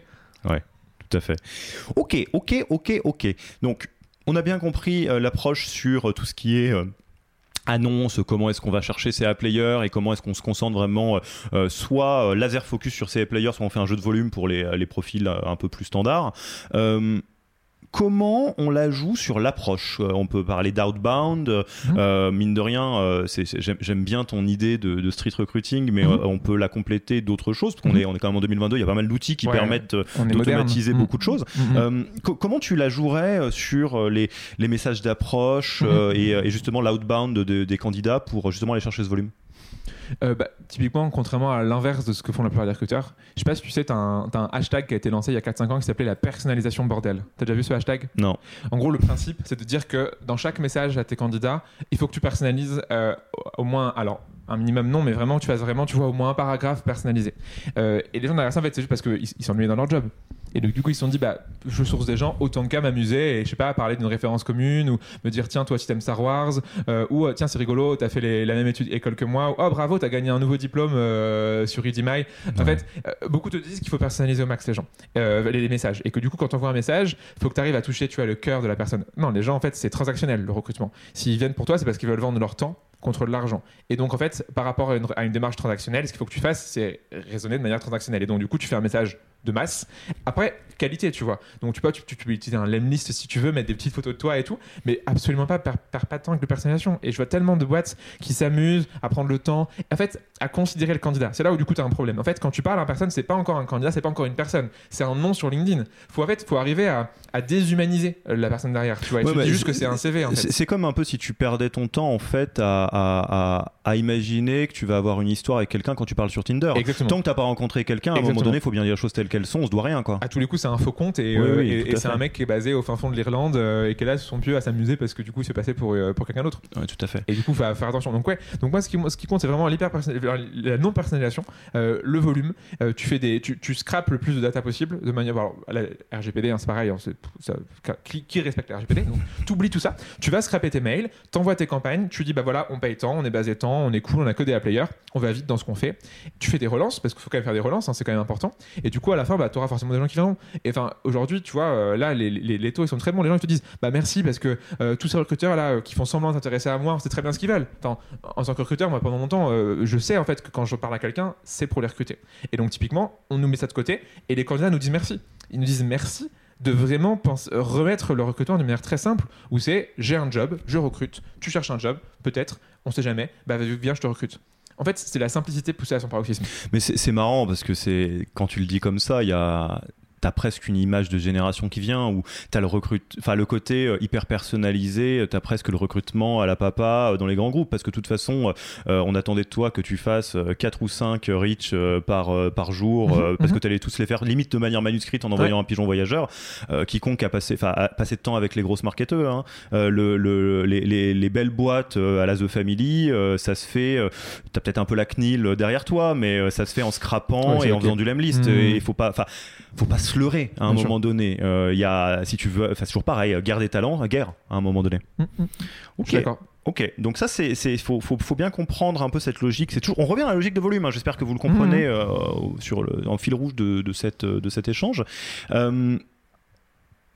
Tout à fait. Ok, ok, ok, ok. Donc, on a bien compris euh, l'approche sur euh, tout ce qui est. euh, annonce, comment est-ce qu'on va chercher ces A-players et comment est-ce qu'on se concentre vraiment soit laser focus sur ces A-players, soit on fait un jeu de volume pour les, profils un peu plus standards. Comment on la joue sur l'approche Euh, On peut parler d'outbound. euh, Mhm. euh, mine de rien, euh, j'aime bien ton idée de, de street recruiting, mais euh, on peut la compléter d'autres choses, parce qu'on Mhm. est, on est quand même en 2022, il y a pas mal d'outils qui Ouais. permettent d'automatiser beaucoup de choses. Co- comment tu la jouerais sur les, les messages d'approche et, et justement l'outbound de- des candidats pour justement aller chercher ce volume? Euh, bah, typiquement, contrairement à l'inverse de ce que font la plupart des recruteurs, je sais pas si tu sais, t'as un, hashtag qui a été lancé il y a 4-5 ans qui s'appelait la personnalisation bordel. T'as déjà vu ce hashtag? Non. En gros, le principe, c'est de dire que dans chaque message à tes candidats, il faut que tu personnalises euh, au moins, alors, un minimum non, mais vraiment, tu fasses vraiment, tu vois, au moins un paragraphe personnalisé. Euh, et les gens derrière ça, en fait, c'est juste parce qu'ils ils s'ennuyaient dans leur job. Et donc, du coup, ils se sont dit, bah, je source des gens autant qu'à m'amuser et je sais pas, parler d'une référence commune ou me dire, tiens, toi, tu t'aimes Star Wars, euh, ou tiens, c'est rigolo, t'as fait les- la même étude école que moi, ou oh, bravo, t'as gagné un nouveau diplôme euh, sur. En Ouais. fait, euh, beaucoup te disent qu'il faut personnaliser au max les gens, les, les messages. Et que du coup, quand tu envoies un message, faut que tu arrives à toucher, tu vois, le cœur de la personne. Non, les gens, en fait, c'est transactionnel, le recrutement. S'ils viennent pour toi, c'est parce qu'ils veulent vendre leur temps contre l'argent. Et donc, en fait, par rapport à une, à une démarche transactionnelle, ce qu'il faut que tu fasses, c'est raisonner de manière transactionnelle. Et donc, du coup, tu fais un message de masse. Après, qualité, tu vois. Donc, tu peux, tu, tu peux utiliser un lemlist si tu veux, mettre des petites photos de toi et tout, mais absolument pas perdre perdre pas de personnalisation. Et je vois tellement de boîtes qui s'amusent à prendre le temps, en fait, à considérer le candidat. C'est là où, du coup, tu as un problème. En fait, quand tu parles à une personne, c'est pas encore un candidat, c'est pas encore une personne. C'est un nom sur LinkedIn. Faut, en fait, faut arriver à, à déshumaniser euh, la personne derrière. Tu vois, Ouais, tu bah, juste c'est- que c'est un CV, en fait. C'est comme un peu si tu perdais ton temps en fait à, à- à- à imaginer que tu vas avoir une histoire avec quelqu'un quand tu parles sur Tinder. Exactement. Tant que t'as pas rencontré quelqu'un, à un moment donné, il faut bien dire les choses telles qu'elles sont, on se doit rien quoi. à tous les coups, c'est un faux compte et, Oui, euh, oui, et- et c'est un mec qui est basé au fin fond de l'Irlande euh, et qui est là son pieu à s'amuser parce que du coup, il s'est passé pour, euh, pour quelqu'un d'autre. Ouais, tout à fait. Et du coup, faut faire attention. Donc ouais. Donc moi, ce qui, ce qui compte, c'est vraiment la non personnalisation, euh, le volume. Euh, tu fais des, tu, tu scrapes le plus de data possible de manière. Alors, la RGPD, hein, c'est pareil. hein, ça- qui, qui respecte la RGPD Donc, t'oublies tout ça. Tu vas scraper tes mails, t'envoies tes campagnes. Tu dis bah voilà, on paye tant, on est basé tant, on est cool, on a codé à player, on va vite dans ce qu'on fait. Tu fais des relances parce qu'il faut quand même faire des relances, hein, c'est quand même important. Et du coup, à la fin, bah, tu auras forcément des gens qui viendront. Et enfin, aujourd'hui, tu vois, euh, là, les, taux ils sont très bons. Les gens ils te disent bah merci parce que euh, tous ces recruteurs là euh, qui font semblant s'intéresser à moi, c'est très bien ce qu'ils veulent. En tant que recruteur, moi pendant longtemps, je sais en fait que quand je parle à quelqu'un, c'est pour les recruter. Et donc typiquement, on nous met ça de côté et les candidats nous disent merci. Ils nous disent merci de vraiment remettre le recrutement de manière très simple où c'est j'ai un job, je recrute, tu cherches un job, peut-être, on sait jamais, bah viens, je te recrute. En fait, c'est la simplicité poussée à son paroxysme. Mais c'est marrant parce que c'est quand tu le dis comme ça, il y a T'as presque une image de génération qui vient où t'as le recrute, enfin le côté euh, hyper personnalisé, t'as presque le recrutement à la papa euh, dans les grands groupes parce que de toute façon, euh, on attendait de toi que tu fasses 4 ou 5 reach euh, par, euh, par jour euh, parce que t'allais tous les faire limite de manière manuscrite en envoyant un pigeon voyageur. Euh, quiconque a passé, enfin, a passé de temps avec les grosses marketeurs, hein. Euh, le, le- les, les- les belles boîtes euh, à la The Family, euh, ça se fait. euh, T'as peut-être un peu la CNIL derrière toi, mais euh, ça se fait en scrapant Ouais, et en faisant du lemlist. Mhm. Et faut pas, faut pas se leurrer à un Bien sûr. moment donné. Euh, Il y a, si tu veux, enfin, c'est toujours pareil, guerre des talents, guerre à un moment donné. Je Ok. suis d'accord. Ok, donc ça c'est, c'est faut, faut, faut bien comprendre un peu cette logique. C'est toujours, on revient à la logique de volume. hein. J'espère que vous le comprenez euh, sur le, en fil rouge de, de cette, de cet échange. Euh,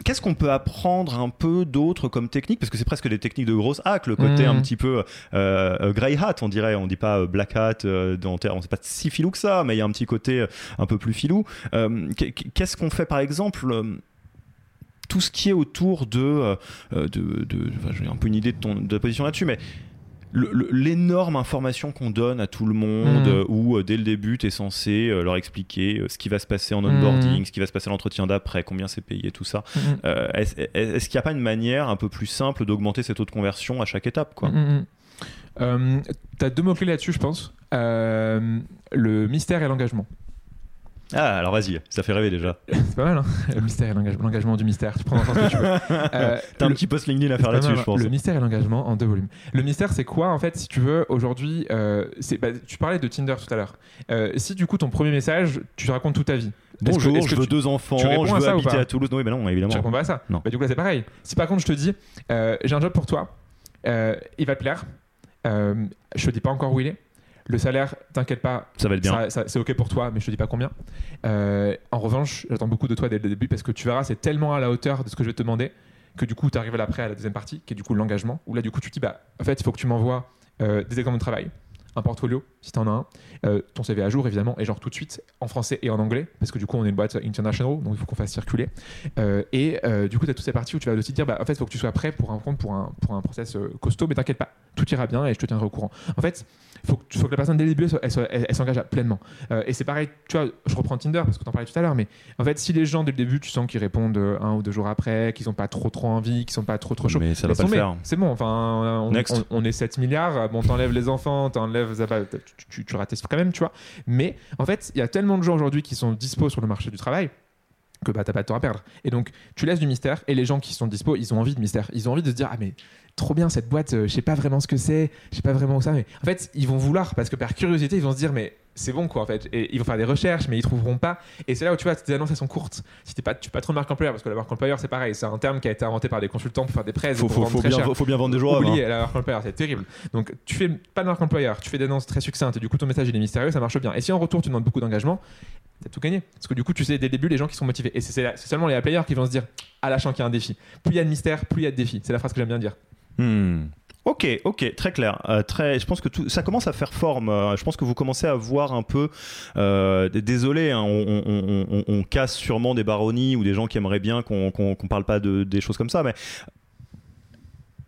Qu'est-ce qu'on peut apprendre un peu d'autres comme technique Parce que c'est presque des techniques de grosse hack, le côté un petit peu euh, grey hat, on dirait. On dit pas euh, black hat, euh, dans on sait pas si filou que ça, mais il y a un petit côté euh, un peu plus filou. Euh, qu'est- Qu'est-ce qu'on fait par exemple tout ce qui est autour de, de, de- j'ai un peu une idée de ton de ta position là-dessus, mais l'énorme information qu'on donne à tout le monde, euh, où euh, dès le début, tu es censé euh, leur expliquer euh, ce qui va se passer en onboarding, Mhm. ce qui va se passer à l'entretien d'après, combien c'est payé, tout ça. Euh, Est-ce qu'il n'y a pas une manière un peu plus simple d'augmenter cet taux de conversion à chaque étape quoi? Mm, mm, mm. Euh, T'as deux mots-clés là-dessus, je pense. Le mystère et l'engagement. Ah, alors vas-y, ça fait rêver déjà. C'est pas mal, hein Le mystère et l'engagement. Du mystère. Tu prends sens que tu veux. Euh, T'as un le- petit post LinkedIn à faire là-dessus, je hein. pense. Le mystère et l'engagement en deux volumes. Le mystère, c'est quoi en fait, si tu veux, aujourd'hui euh, bah, Tu parlais de Tinder tout à l'heure. Euh, si du coup ton premier message, tu racontes toute ta vie. Que- Bonjour, que je veux tu- deux enfants, tu je à veux ou habiter à Toulouse. Non, oui, mais non, Tu évidemment. réponds pas à ça Non. Bah, du coup, là, c'est pareil. Si par contre, je te dis, j'ai un job pour toi, il va te plaire, je te dis pas encore où il est. Le salaire, t'inquiète pas, Ça va être bien. c'est ok pour toi, mais je te dis pas combien. Euh, en revanche, j'attends beaucoup de toi dès le début parce que tu verras, c'est tellement à la hauteur de ce que je vais te demander que du coup, tu arrives après à la deuxième partie, qui est du coup l'engagement, où là, du coup, tu te dis, bah, en fait, il faut que tu m'envoies euh, des exemples de travail, un portfolio, si tu en as un, euh, ton CV à jour, évidemment, et genre tout de suite, en français et en anglais, parce que du coup, on est une boîte international, donc il faut qu'on fasse circuler. Et du coup, tu as toutes ces parties où tu vas aussi te dire, bah, en fait, il faut que tu sois prêt pour un compte, pour un, pour un process costaud, mais t'inquiète pas, tout ira bien et je te tiendrai au courant. En fait, il faut, que- faut que la personne dès le début, elle, soit- elle soit- elle- elle s'engage pleinement. Euh, et c'est pareil, tu vois, je reprends Tinder parce que tu en parlais tout à l'heure, mais en fait, si les gens dès le début, tu sens qu'ils répondent euh, un ou deux jours après, qu'ils n'ont pas trop trop envie, qu'ils sont pas trop trop chauds, Mais ça va pas le faire. C'est bon, enfin, on, Next. on- on est 7 milliards, bon, t'enlèves les enfants, t'enlèves, tu, tu, tu rates quand même, tu vois. Mais en fait, il y a tellement de gens aujourd'hui qui sont dispo sur le marché du travail que bah, t'as pas de temps à perdre. Et donc, tu laisses du mystère et les gens qui sont dispo, ils ont envie de mystère. Ils ont envie de se dire, ah, mais trop bien cette boîte, euh, je sais pas vraiment ce que c'est, je sais pas vraiment où ça. Mais en fait, ils vont vouloir parce que par curiosité, ils vont se dire, mais c'est bon quoi en fait. Et ils vont faire des recherches, mais ils trouveront pas. Et c'est là où tu vois, tes annonces elles sont courtes. Si t'es pas, tu pas trop de marque employeur, parce que la marque employeur c'est pareil, c'est un terme qui a été inventé par des consultants pour faire des prêts. Faut, faut, faut, bien, faut, bien, vendre des jours. Oubliez la marque employeur, c'est terrible. Donc tu fais pas de marque employeur, tu fais des annonces très succinctes et du coup ton message il est mystérieux, ça marche bien. Et si en retour tu demandes beaucoup d'engagement, t'as tout gagné. Parce que du coup tu sais dès le début les gens qui sont motivés. Et c'est seulement les players qui vont se dire, à la qu'il y a un défi. Plus il y a de mystère, plus il y a de défi. C'est la phrase que j'aime bien dire. Hmm. Ok, ok, très clair. Euh, je pense que tout, ça commence à faire forme. Euh, je pense que vous commencez à voir un peu. Euh, désolé, hein, on, casse sûrement des baronnies ou des gens qui aimeraient bien qu'on ne parle pas de, des choses comme ça, mais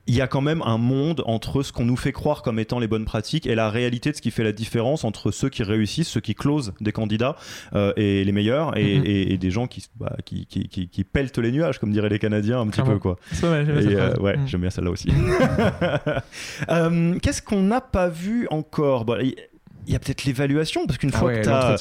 il y a quand même un monde entre ce qu'on nous fait croire comme étant les bonnes pratiques et la réalité de ce qui fait la différence entre ceux qui réussissent, ceux qui closent des candidats euh, et les meilleurs et, mhm. et, des gens qui, bah, qui, qui, qui, peltent les nuages, comme diraient les Canadiens un petit peu. Quoi. Ouais, j'aime bien, euh, ouais, mhm. bien celle-là aussi. euh, Qu'est-ce qu'on n'a pas vu encore? Il y a peut-être l'évaluation, parce qu'une ah fois que tu as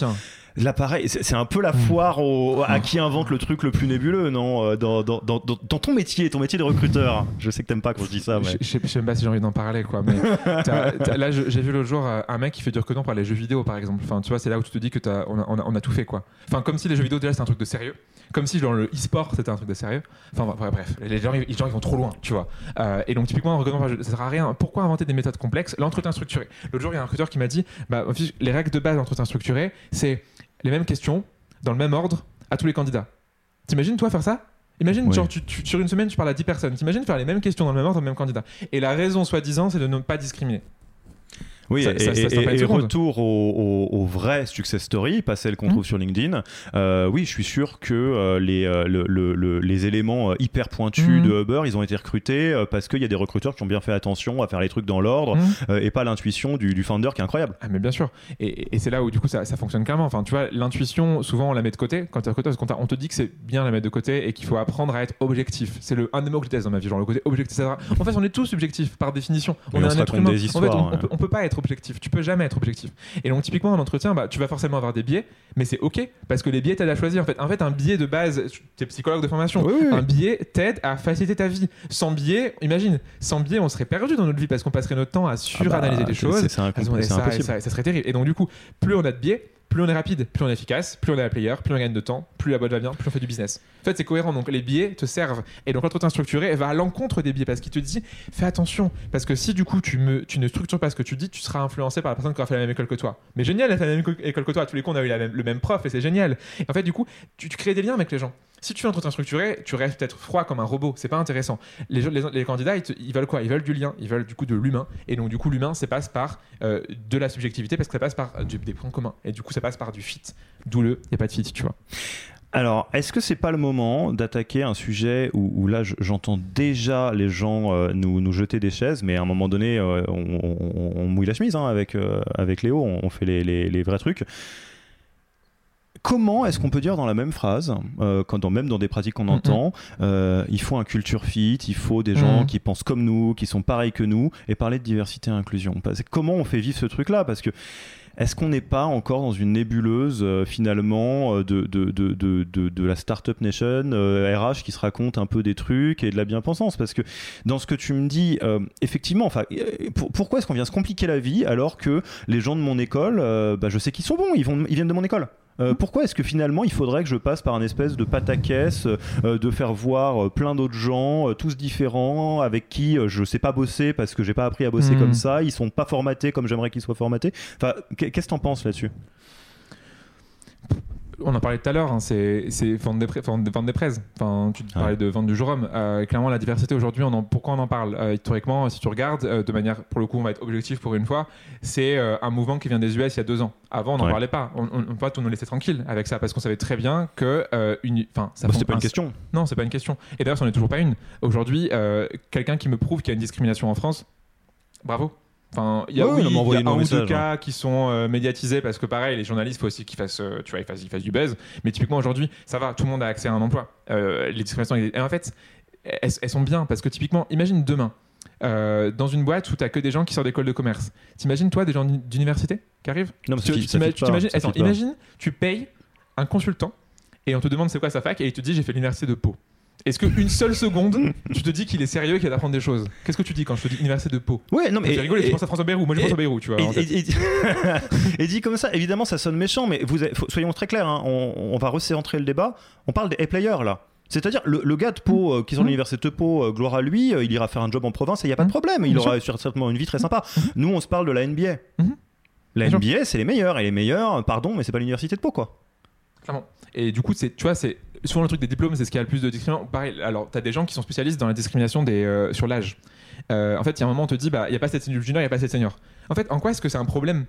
l'appareil, c'est un peu la hmm. foire à hmm. qui invente le truc le plus nébuleux, non euh, dans, dans, dans, dans, ton métier, ton métier de recruteur. Je sais que t'aimes pas quand je dis ça. Mais... Je, sais même pas si j'ai envie d'en parler, quoi. Mais là, j'ai vu l'autre jour euh, un mec qui fait du recrutement par les jeux vidéo, par exemple. Enfin, tu vois, c'est là où tu te dis que as, on, a, on, a, tout fait, quoi. Enfin, comme si les jeux vidéo déjà c'est un truc de sérieux, comme si genre le e-sport c'était un truc de sérieux. Enfin, bref, les gens, les gens ils vont trop loin, tu vois. Euh, et donc typiquement, un recrutement, ça sert à rien. Pourquoi inventer des méthodes complexes? L'entretien structuré. L'autre jour, il y a un recruteur qui m'a dit, bah, les règles de base d'entretien structuré, c'est les mêmes questions dans le même ordre à tous les candidats. T'imagines toi faire ça? Imagine, genre, tu, sur une semaine, tu parles à 10 personnes. T'imagines faire les mêmes questions dans le même ordre, dans le même candidat. Et la raison, soi-disant, c'est de ne pas discriminer. Oui, et, retour au, au, vrai success story, pas celle qu'on mmh. trouve sur LinkedIn. Euh, oui, je suis sûr que euh, les, euh, le, les éléments hyper pointus mmh. de Uber, ils ont été recrutés parce qu'il y a des recruteurs qui ont bien fait attention à faire les trucs dans l'ordre mmh. et pas l'intuition du, du, founder qui est incroyable. Ah, mais bien sûr. Et, c'est là où du coup ça, ça fonctionne carrément. Enfin, tu vois, l'intuition, souvent on la met de côté quand tu es recruteur, parce qu'on on te dit que c'est bien la mettre de côté et qu'il faut apprendre à être objectif. C'est le un des mots que je dans ma vie, genre le côté objectif. En fait, on est tous subjectifs par définition. On, est un être humain. en fait, on, peut, on peut pas être objectif. Tu peux jamais être objectif. Et donc, typiquement, en entretien, bah, tu vas forcément avoir des biais, mais c'est OK, parce que les biais t'aident à choisir. En fait, en fait un biais de base, tu es psychologue de formation, un biais t'aide à faciliter ta vie. Sans biais, imagine, sans biais, on serait perdu dans notre vie parce qu'on passerait notre temps à suranalyser ah bah, des choses. C'est ça, ça, ça serait terrible. Et donc, du coup, plus on a de biais, plus on est rapide, plus on est efficace, plus on est la player, plus on gagne de temps, plus la boîte va bien, plus on fait du business. En fait, c'est cohérent. Donc, les biais te servent. Et donc, l'entretien structuré va à l'encontre des biais parce qu'il te dit fais attention. Parce que si du coup, tu, me, tu ne structures pas ce que tu dis, tu seras influencé par la personne qui aura fait la même école que toi. Mais génial, elle a fait la même école que toi. À tous les coups, on a eu le même prof et c'est génial. Et en fait, du coup, tu crées des liens avec les gens. Si tu fais un entretien structuré, tu restes peut-être froid comme un robot. C'est pas intéressant. Les, candidats, ils, veulent quoi? Ils veulent du lien. Ils veulent du coup de l'humain. Et donc, du coup, l'humain, ça passe par euh, de la subjectivité parce que ça passe par euh, des points communs. Et du coup, ça passe par du fit. D'où le, il n'y a pas de fit, tu vois. Alors, est-ce que c'est pas le moment d'attaquer un sujet où, là, j'entends déjà les gens euh, nous, jeter des chaises, mais à un moment donné, on, mouille la chemise hein, avec, Léo, on, fait les vrais trucs comment est-ce qu'on peut dire dans la même phrase, euh, quand même dans des pratiques qu'on entend, euh, il faut un culture fit, il faut des gens mm. qui pensent comme nous, qui sont pareils que nous, et parler de diversité et inclusion. Comment on fait vivre ce truc-là? Parce que est-ce qu'on n'est pas encore dans une nébuleuse euh, finalement de, de, de, de, de la Startup Nation RH qui se raconte un peu des trucs et de la bien-pensance? Parce que dans ce que tu me dis, effectivement, enfin, pourquoi est-ce qu'on vient se compliquer la vie alors que les gens de mon école, bah, je sais qu'ils sont bons, ils, vont, ils viennent de mon école? Euh, pourquoi est-ce que finalement il faudrait que je passe par un espèce de pataquès, euh, de faire voir euh, plein d'autres gens, tous différents, avec qui je sais pas bosser parce que j'ai pas appris à bosser hmm. comme ça, ils sont pas formatés comme j'aimerais qu'ils soient formatés. Enfin, qu'est-ce que t'en penses là-dessus? On en parlait tout à l'heure, hein, c'est vendre des, prêts. Enfin, tu parlais de vendre du jour Euh, clairement, la diversité aujourd'hui, pourquoi on en parle? Euh, Historiquement, si tu regardes, euh, de manière, pour le coup, on va être objectif pour une fois, c'est un mouvement qui vient des US il y a deux ans. Avant, on n'en parlait pas. On, on, on, on nous laissait tranquille avec ça parce qu'on savait très bien que. une, bah, c'était pas une question. Non, c'est pas une question. Et d'ailleurs, ce n'est toujours pas une. Aujourd'hui, quelqu'un qui me prouve qu'il y a une discrimination en France, bravo. Enfin, il y a, oui, un ou deux cas hein. qui sont euh, médiatisés parce que pareil, les journalistes, faut aussi qu'ils fassent, euh, tu vois, ils fassent, ils fassent, du buzz. Mais typiquement aujourd'hui, ça va, tout le monde a accès à un emploi. Euh, les discriminations, et en fait, elles, sont bien parce que typiquement, imagine demain, dans une boîte où tu as que des gens qui sortent d'école de commerce. T'imagines toi des gens d'université qui arrivent? Non, mais tu, imagine, tu payes un consultant et on te demande c'est quoi sa fac et il te dit j'ai fait l'université de Pau. Est-ce qu'une seule seconde, tu te dis qu'il est sérieux et qu'il va t'apprendre des choses? Qu'est-ce que tu dis quand je te dis université de Pau? Ouais, non mais. J'ai rigolé, tu penses à François Bayrou. Moi, je pense à Bayrou, tu vois. en Et, et- et- et dit comme ça, évidemment, ça sonne méchant, mais vous avez- soyons très clairs, hein, on, on va recentrer le débat. On parle des A-players là. C'est-à-dire, le, le gars de Pau euh, qui est dans Mhm. l'université de Pau, euh, gloire à lui, euh, il ira faire un job en province et il n'y a pas de Mhm. problème. Il Bien aura certainement une vie très sympa. Mhm. Nous, on se parle de la NBA. La Bien. NBA, c'est les meilleurs. Et les meilleurs, pardon, mais c'est pas l'université de Pau, quoi. Clairement. Et du coup, c'est, tu vois, c'est souvent le truc des diplômes, c'est ce qui a le plus de discrimination. Pareil, alors, tu as des gens qui sont spécialistes dans la discrimination euh, sur l'âge. Euh, en fait, il y a un moment, on te dit, bah, il n'y a pas cette junior, il n'y a pas cette senior. En fait, en quoi est-ce que c'est un problème?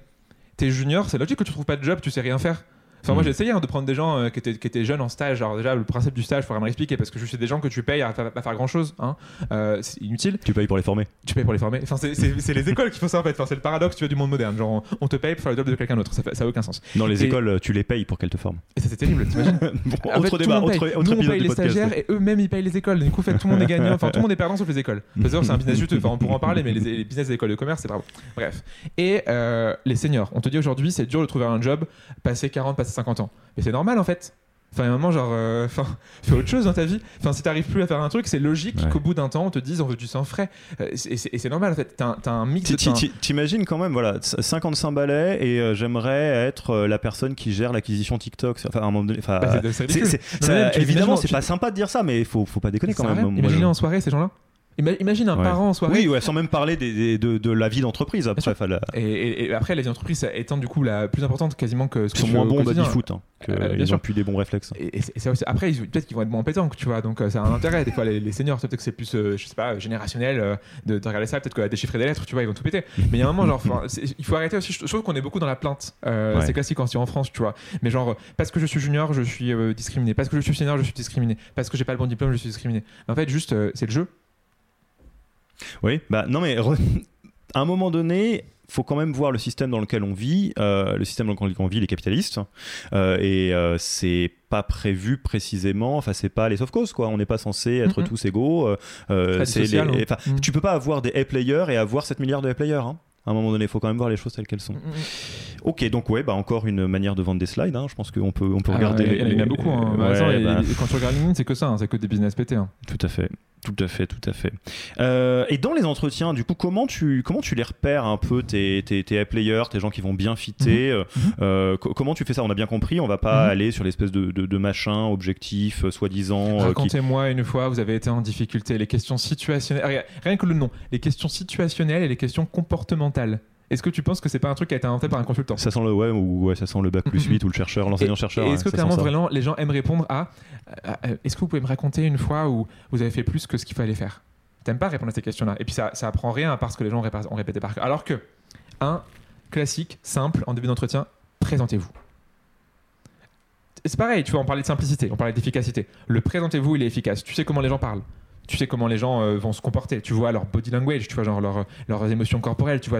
T'es junior, c'est logique que tu trouves pas de job, tu sais rien faire. Enfin, moi, Mm. j'ai essayé hein, de prendre des gens euh, qui, étaient, qui étaient jeunes en stage. Alors, déjà, le principe du stage, il faudrait me l'expliquer parce que je sais des gens que tu payes à pas faire grand chose. Hein. Euh, c'est inutile. Tu payes pour les former. Tu payes pour les former. Enfin, c'est, les écoles qui font ça en fait. Enfin, c'est le paradoxe tu vois, du monde moderne. Genre, on, te paye pour faire le job de quelqu'un d'autre. Ça, fait- ça a aucun sens. Dans les Et- écoles, tu les payes pour qu'elles te forment. Et ça, c'est terrible, t'imagines Bon, autre débat, autre, autre Nous, on paye les podcast. stagiaires et eux-mêmes ils payent les écoles. Du coup, en fait, tout le monde est gagnant. Enfin, tout le monde est perdant sauf les écoles. Parce que c'est un business juteux. Enfin, on pourra en parler, mais les, les business des écoles de commerce, c'est bravo. Bref. Et euh, les seniors. On te dit aujourd'hui, c'est dur de trouver un job passé 40, passé 50 ans. Mais c'est normal en fait. Enfin, à un moment, genre, euh, enfin, fais autre chose dans ta vie. Enfin, si t'arrives plus à faire un truc, c'est logique Ouais. qu'au bout d'un temps, on te dise, on veut du sang frais. Euh, et c'est- normal en fait. T'as un- mix T'imagines quand même, voilà, 55 balais et euh, j'aimerais être la personne qui gère l'acquisition TikTok. Enfin, à un moment donné, Non, même, évidemment, imagine- c'est pas sympa de dire ça, mais il faut, faut pas déconner quand même. Imaginez en soirée ces gens-là. Ima- Imagine un Ouais. parent en soirée. Oui, ouais, sans même parler des, des- de, de la vie d'entreprise. Après, la- Et, et- et après, les entreprises étant du coup la plus importante quasiment que ce ils que sont moins bons au quotidien. baby-foot. Hein, que, Euh, ils sûr. ont plus des bons réflexes. Et, et c'est- et ça aussi- après, peut-être qu'ils vont être moins pétants, tu vois, donc euh, ça a un intérêt. Des fois, les, les seniors, peut-être que c'est plus, euh, je sais pas, générationnel euh, de, de regarder ça, peut-être que déchiffrer des lettres, tu vois, ils vont tout péter. Mais il y a un moment, genre, il faut arrêter aussi. Je je trouve qu'on est beaucoup dans la plainte. Euh, Ouais. C'est classique aussi en France, tu vois. Mais genre, parce que je suis junior, je suis euh, discriminé. Parce que je suis senior, je suis discriminé. Parce que j'ai pas le bon diplôme, je suis discriminé. En fait, juste, euh, c'est le jeu. Oui, bah non, mais re- à un moment donné. faut quand même voir le système dans lequel on vit. Euh, le système dans lequel on vit, les capitalistes. Euh, et euh, c'est pas prévu précisément. Enfin, c'est pas les soft causes, quoi. On n'est pas censé être tous égaux. Euh, euh, social, hein. Mhm. Tu peux pas avoir des A-players et avoir 7 milliards de A-players. hein. À un moment donné, il faut quand même voir les choses telles qu'elles sont. Ok, donc ouais, bah encore une manière de vendre des slides. hein. Je pense qu'on peut, on peut Ah, regarder. il y en a- il y en a beaucoup. hein. Ouais, Attends, et- bah, et quand tu regardes LinkedIn, c'est que ça, c'est que des business pétés. tout à fait, tout à fait, tout à fait. Euh, et dans les entretiens, du coup, comment tu, comment tu les repères un peu tes, tes, tes players, tes gens qui vont bien fitter euh, euh, co- Comment tu fais ça? On a bien compris, on va pas Mhm. aller sur l'espèce de, de, de machin objectif, euh, soi-disant. euh, qui- Racontez-moi une fois, vous avez été en difficulté. Les questions situationnelles. Rien, rien que le nom. Les questions situationnelles et les questions comportementales. Est-ce que tu penses que c'est pas un truc qui a été inventé par un consultant? Ça sent le ouais ou ouais, ça sent le bac plus Mhm. 8 ou le chercheur, l'enseignant-chercheur. Est-ce que clairement, vraiment, les gens aiment répondre à Est-ce que vous pouvez me raconter une fois où vous avez fait plus que ce qu'il fallait faire? T'aimes pas répondre à ces questions-là. Et puis ça, ça apprend rien à part ce que les gens ont répé- ont répété par cœur. Alors que, un classique, simple, en début d'entretien, présentez-vous. C'est pareil, tu vois, on parlait de simplicité, on parlait d'efficacité. Le présentez-vous, il est efficace. Tu sais comment les gens parlent. Tu sais comment les gens euh, vont se comporter. Tu vois leur body language, tu vois, genre leur- leurs émotions corporelles, tu vois.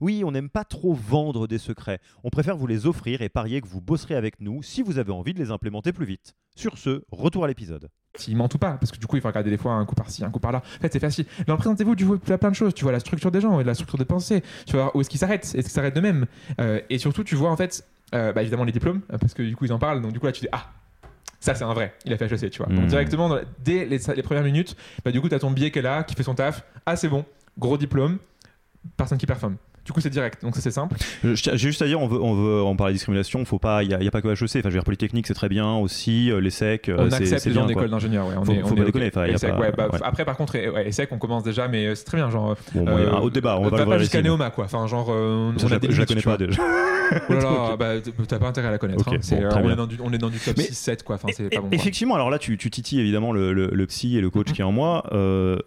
Oui, on n'aime pas trop vendre des secrets. On préfère vous les offrir et parier que vous bosserez avec nous si vous avez envie de les implémenter plus vite. Sur ce, retour à l'épisode. s'ils mentent ou pas, parce que du coup, il faut regarder des fois un coup par-ci, un coup par-là. En fait, c'est facile. Alors, présentez-vous, tu vois plein de choses. Tu vois la structure des gens, et la structure des pensées. Tu vois où est-ce qu'ils s'arrêtent, est-ce qu'ils s'arrêtent de même. Euh, et surtout, tu vois en fait, euh, bah, évidemment, les diplômes, euh, parce que du coup, ils en parlent. Donc, du coup, là, tu dis, ah, ça, c'est un vrai. Il a fait HEC, tu vois. Donc, Mhm. directement, dans la- dès les, les premières minutes, bah, du coup, tu as ton billet qu'elle a, qui fait son taf. Ah, c'est bon, gros diplôme, personne qui performe. Du coup, c'est direct. Donc, ça, c'est simple. Tiens- J'ai juste à dire, on veut, on veut en parler de discrimination, faut pas, il n'y a, pas que HEC, enfin, je veux dire, Polytechnique c'est très bien aussi, euh, les SEC, euh, on accepte les gens d'école d'ingénieur. Ouais. On Faut- est, faut on pas déconner, pas- ouais, bah, ouais. Après, par contre, ouais, ESSEC, on commence déjà, mais euh, c'est très bien. Genre, Bon, bon, il y a un Euh, autre débat, on va va pas jusqu'à. Neoma, quoi. Enfin, genre, euh, Ça, on je, a des la- je la limites, connais pas déjà. Oh là là, bah, t- t'as pas intérêt à la connaître. Hein. Bon, euh, on, est dans du, on est dans du top Mais- 6-7, quoi. Enfin, c'est Et- pas bon. quoi. Effectivement, alors là, tu, titilles évidemment le, psy et le coach qui est en moi. Euh,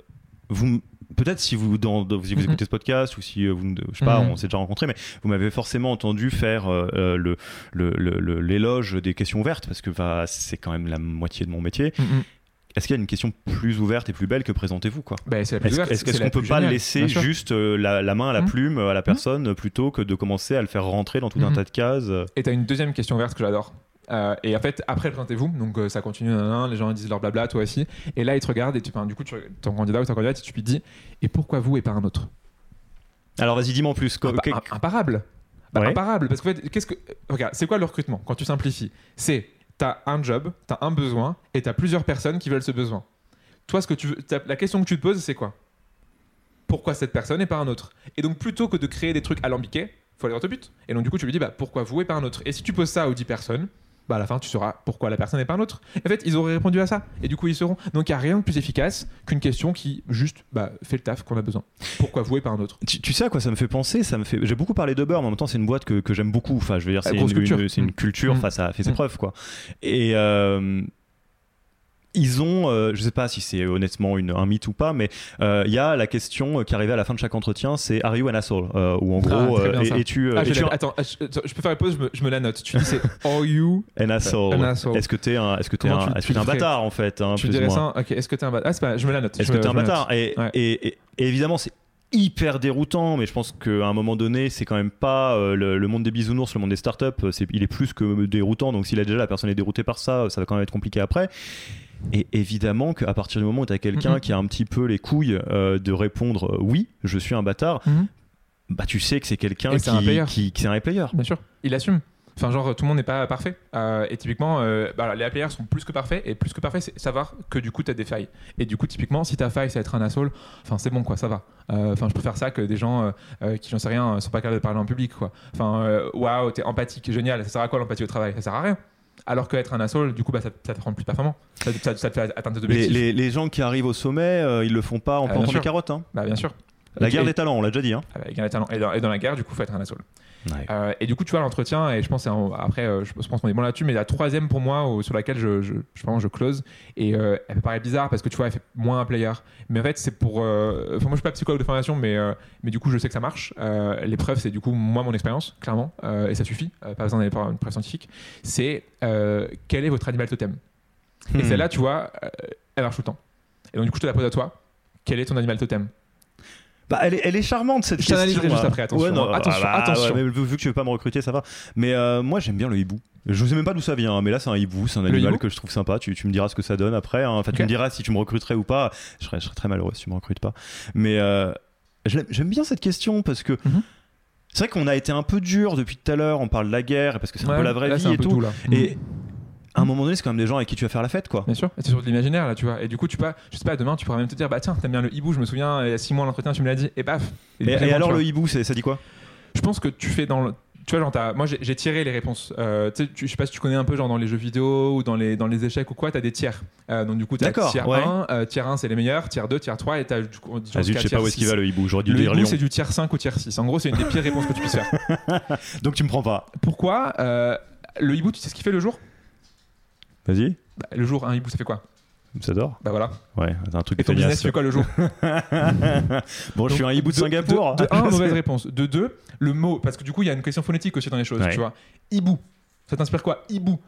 vous, peut-être si vous, dans, dans- si vous écoutez ce podcast ou si euh, vous, ne- je sais pas, on s'est déjà rencontrés, mais vous m'avez forcément entendu faire euh, euh, le, l'éloge des questions ouvertes parce que bah, c'est quand même la moitié de mon métier. Mm, mm. est-ce qu'il y a une question plus ouverte et plus belle que présentez-vous quoi? Bah, Est-ce ouverte, est-ce la qu'on peut plus pas géniale, laisser juste euh, la, la main à la Mhm. plume à la personne euh, plutôt que de commencer à le faire rentrer dans tout un tas de cases? Et t'as une deuxième question verte que j'adore. Euh, et en fait, après, présentez-vous. Donc, euh, ça continue, les gens disent leur blabla, toi aussi. Et là, ils te regardent et tu, enfin, du coup, tu, ton candidat ou ta candidate, tu lui dis Et pourquoi vous et pas un autre? Alors vas-y, dis-moi en plus. Impa- que- im- Imparable. Bah, Ouais. Imparable. Parce qu'en fait, qu'est-ce que. Regarde, c'est quoi le recrutement? Quand tu simplifies, c'est t'as un job, t'as un besoin et t'as plusieurs personnes qui veulent ce besoin. Toi, ce que tu veux, la question que tu te poses, c'est quoi? Pourquoi cette personne et pas un autre? Et donc, plutôt que de créer des trucs alambiqués, faut aller dans ton but. Et donc, du coup, tu lui dis bah, pourquoi vous et pas un autre? Et si tu poses ça aux 10 personnes, bah à la fin, tu sauras pourquoi la personne et pas un autre. En fait, ils auraient répondu à ça. Et du coup, ils seront. Donc, il n'y a rien de plus efficace qu'une question qui juste bah, fait le taf qu'on a besoin. Pourquoi vous et pas un autre? Tu, tu sais à quoi ça me fait penser? Ça me fait. J'ai beaucoup parlé de Beurre, mais en même temps c'est une boîte que, que j'aime beaucoup. Enfin, je veux dire, c'est une, culture. une- c'est une Mm. culture. Mm. Enfin, ça a fait ses Mm. preuves, quoi. Et euh, ils ont, euh, je sais pas si c'est honnêtement une, un mythe ou pas, mais euh, il y a la question qui arrivait à la fin de chaque entretien, c'est Are you an asshole? Euh, Ou en gros, très bien, euh, Ah, l'ai- un, Attends, ah, je, attends, je peux faire une pause, je me, je me la note. Tu dis c'est Are you an asshole. Est-ce que t'es un, est-ce que t'es un, tu- est-ce tu que t'es un bâtard en fait hein, Tu plus ou dirais moins. ça Ok, est-ce que t'es un bâtard Ah, c'est pas, je me la note. Est-ce que t'es un bâtard? Et, Ouais. et- et- et évidemment, c'est hyper déroutant, mais je pense qu'à un moment donné, c'est quand même pas euh, le, le monde des bisounours, le monde des startups, euh, c'est, il est plus que déroutant. Donc, s'il a déjà la personne est déroutée par ça, ça va quand même être compliqué après. Et évidemment qu'à partir du moment où tu as quelqu'un qui a un petit peu les couilles euh, de répondre oui, je suis un bâtard, Mhm. bah tu sais que c'est quelqu'un qui, un qui, qui- c'est un player. Bien sûr, il assume. Enfin, genre, tout le monde n'est pas parfait. Euh, et typiquement, euh, bah, les players sont plus que parfaits. Et plus que parfaits, c'est savoir que du coup, tu as des failles. Et du coup, typiquement, si ta faille, c'est être un asshole, enfin, c'est bon, quoi, ça va. Euh, Enfin, je préfère ça que des gens qui, j'en sais rien, sont pas capables de parler en public, quoi. Enfin, waouh, t'es empathique, génial. Ça sert à quoi l'empathie au travail? Ça sert à rien. Alors qu'être un asshole, du coup, bah, ça, ça te rend plus performant. Ça, ça- ça te fait atteindre tes objectifs. les- les gens qui arrivent au sommet, ils le font pas en Ah, plantant des carottes. hein. Bah, bien sûr. La guerre des talents, on l'a déjà dit. hein. avec un talent. Et dans, et dans la guerre, du coup, faut être un asshole. Ouais. Euh, et du coup, tu vois, l'entretien, et je pense, un- après, euh, je pense qu'on est bon là-dessus, mais la troisième pour moi, au- sur laquelle je, je, je, vraiment, je close, et euh, elle peut paraître bizarre parce que tu vois, elle fait moins un player. Mais en fait, c'est pour. euh, moi, je suis pas psychologue de formation, mais, euh, mais du coup, je sais que ça marche. Euh, L'épreuve, c'est du coup, moi, mon expérience, clairement, euh, et ça suffit, euh, pas besoin d'aller voir une preuve scientifique. C'est euh, quel est votre animal totem? Et Hmm. celle-là, tu vois, euh, elle marche tout le temps. Et donc, du coup, je te la pose à toi. Quel est ton animal totem? Bah, elle, est, elle est charmante cette Je t'analyserai juste après, attention, Ouais, non, attention, bah, attention. ouais, vu, que tu veux pas me recruter, ça va. Mais euh, moi, j'aime bien le hibou. Je sais même pas d'où ça vient, hein, mais là, c'est un hibou. C'est un animal que je trouve sympa. Tu, tu me diras ce que ça donne après. hein. Enfin, tu me diras si tu me recruterais ou pas. Je serais, je serais très malheureux si tu me recrutes pas. Mais euh, j'aime bien cette question parce que. Mhm. C'est vrai qu'on a été un peu dur depuis tout à l'heure, on parle de la guerre, parce que c'est un peu la vraie là, vie et tout. là. Et à un moment donné, c'est quand même des gens avec qui tu vas faire la fête, quoi. Bien sûr, c'est sur de l'imaginaire là, tu vois. Et du coup, tu pas, je sais pas, demain, tu pourras même te dire, bah tiens, t'aimes bien le hibou, je me souviens, il y a 6 mois l'entretien, tu me l'as dit, et paf. Et, alors, le hibou, ça dit quoi? Je pense que tu fais dans le. Tu vois, genre, t'as- moi j'ai tiré les réponses. Euh, tu je sais pas si tu connais un peu, genre dans les jeux vidéo ou dans les, dans les échecs ou quoi, t'as des tiers. Euh, donc du coup, t'as tiers ouais. 1, euh, tiers 1 c'est les meilleurs, tiers 2, tiers 3, et t'as du coup, Ah je sais pas où est-ce qu'il 6. va le hibou. J'aurais dû Le dire hibou, c'est du tiers 5 ou tiers 6. En gros, c'est une des pires réponses que tu puisses faire. Donc tu me prends pas. Pourquoi Euh, Le hibou, tu sais ce qu'il fait le jour? Vas-y, Bah, Le jour, un hibou, ça fait quoi? Ça dort. Bah voilà. Ouais, c'est un truc Et de ton business, tu fais quoi le jour? Bon, je suis un hibou de, de- Singapour. De, de un, mauvaise réponse. De deux, le mot. Parce que du coup, il y a une question phonétique aussi dans les choses. Ouais. Tu vois. Hibou. Ça t'inspire quoi? Hibou.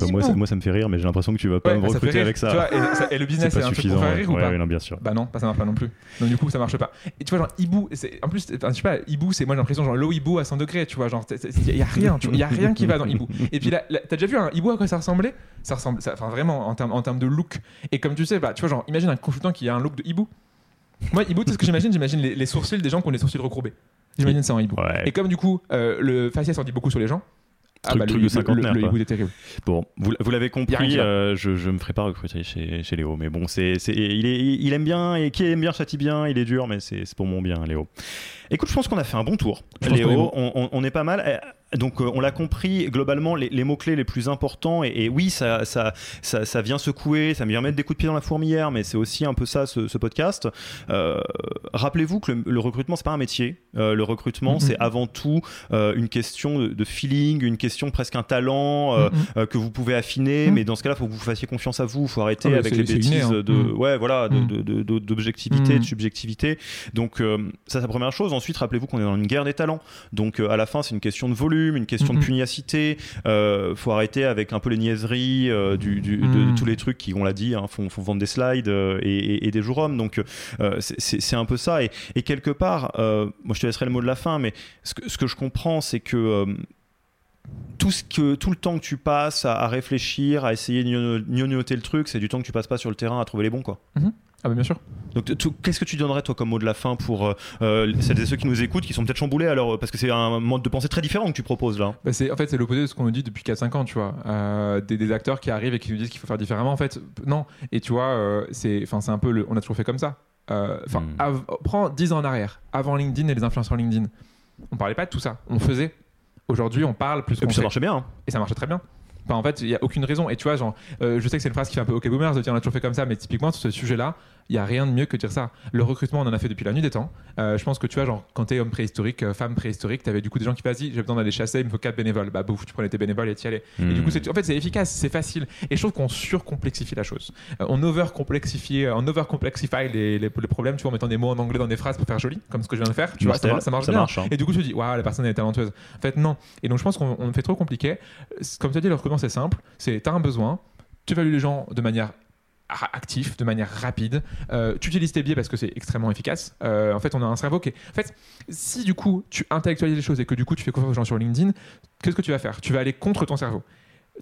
Bah, moi, ça, moi, ça me fait rire, mais j'ai l'impression que tu vas pas Ouais, me recruter avec ça. tu vois, et, ça- et le business, c'est un truc suffisant. pour faire rire ou pas ouais, non, bien sûr. Bah non, ça marche pas non plus. Donc du coup, ça marche pas. Et tu vois, genre hibou, en plus, je sais pas, hibou, c'est moi j'ai l'impression genre l'eau hibou à 100 degrés, tu vois, genre il y a rien, tu vois, y a rien qui va dans hibou. Et puis là, là, t'as déjà vu un hibou à quoi ça ressemblait? Ça ressemble, enfin vraiment en termes en termes de look. Et comme tu sais, bah tu vois, genre imagine un consultant qui a un look de hibou. Moi, hibou, tu sais ce que j'imagine? J'imagine les, les sourcils des gens qui ont les sourcils recourbés. J'imagine ça en hibou. Et comme du coup, euh, le faciès en dit beaucoup sur les gens. Ah, Truc- bah, truc le, de cinquantenaire, le, le quoi. hibou est terrible. Bon, vous, vous l'avez compris, euh, je, je me ferai pas recruter chez, chez Léo, mais bon, c'est, c'est, il, est, il aime bien, et qui aime bien châtie bien, il est dur, mais c'est, c'est pour mon bien, Léo. Écoute, je pense qu'on a fait un bon tour. Je Léo, on, on- on est pas mal. Donc, euh, on l'a compris, globalement, les, les mots-clés les plus importants, et, et oui, ça, ça, ça, ça vient secouer, ça vient mettre des coups de pied dans la fourmilière, mais c'est aussi un peu ça, ce, ce podcast. Euh, rappelez-vous que le, le recrutement, c'est pas un métier. Euh, le recrutement, Mhm. c'est avant tout une question de, de feeling, une question presque un talent euh, que vous pouvez affiner, Mhm. mais dans ce cas-là, il faut que vous fassiez confiance à vous. Il faut arrêter Ah ouais, avec les bêtises inné, hein. de, Mhm. ouais, voilà, de- Mhm. de- de- de- d'objectivité, de subjectivité. Donc, ça, c'est la première chose. Ensuite, rappelez-vous qu'on est dans une guerre des talents. Donc, à la fin, c'est une question de volume. Une question de pugnacité. Euh, faut arrêter avec un peu les niaiseries euh, du, du- de, Mhm. tous les trucs qui, on l'a dit, hein, font, font vendre des slides euh, et, et- et des jours hommes. Donc euh, c'est- un peu ça. Et, et quelque part, moi je te laisserai le mot de la fin, mais ce que, ce que je comprends, c'est que tout, ce que, tout le temps que tu passes à, à réfléchir, à essayer de gno- gnognoter le truc, c'est du temps que tu passes pas sur le terrain à trouver les bons. quoi. Ah bah bien sûr. Donc, qu'est-ce que tu donnerais, toi, comme mot de la fin pour euh, euh, celles et ceux qui nous écoutent, qui sont peut-être chamboulés alors, parce que c'est un mode de pensée très différent que tu proposes là. Bah, c'est, en fait, c'est l'opposé de ce qu'on nous dit depuis 4-5 ans, tu vois. Euh, des, des acteurs qui arrivent et qui nous disent qu'il faut faire différemment. En fait, non. Et tu vois, euh, c'est, enfin, c'est un peu le, on a toujours fait comme ça. Euh, Enfin, Mm. prends 10 ans en arrière, avant LinkedIn et les influenceurs LinkedIn. On parlait pas de tout ça. On faisait. Aujourd'hui, on parle plus Et puis ça fait. marchait bien. hein. Et ça marchait très bien. En fait, il n'y a aucune raison. Et tu vois, genre, euh, je sais que c'est une phrase qui fait un peu OK Boomers de dire on a toujours fait comme ça, mais typiquement, sur ce sujet-là, il n'y a rien de mieux que de dire ça. Le recrutement, on en a fait depuis la nuit des temps. Euh, je pense que tu vois, genre, quand t'es homme préhistorique, euh, femme préhistorique, t'avais du coup des gens qui vas-y, j'ai besoin d'aller chasser, il me faut 4 bénévoles. Bah, bouf, tu prenais tes bénévoles et t'y allais. Et du coup, c'est, en fait, c'est efficace, c'est facile. Et je trouve qu'on surcomplexifie la chose. Euh, on overcomplexifie, euh, on overcomplexify les, les, les problèmes, tu vois, en mettant des mots en anglais dans des phrases pour faire joli, comme ce que je viens de faire. Tu vois, ça, marche ça bien. marche, hein. Et du coup, tu te dis, waouh, la personne est talentueuse. En fait, non. Et donc, je pense qu'on on fait trop compliqué. Comme tu as dit, le recrutement, c'est simple. C'est, t'as un besoin, tu évalues les gens de manière actif, de manière rapide. Euh, tu utilises tes biais parce que c'est extrêmement efficace. Euh, en fait, on a un cerveau qui est... En fait, si du coup, tu intellectualises les choses et que du coup, tu fais confiance aux gens sur LinkedIn, qu'est-ce que tu vas faire? Tu vas aller contre ton cerveau.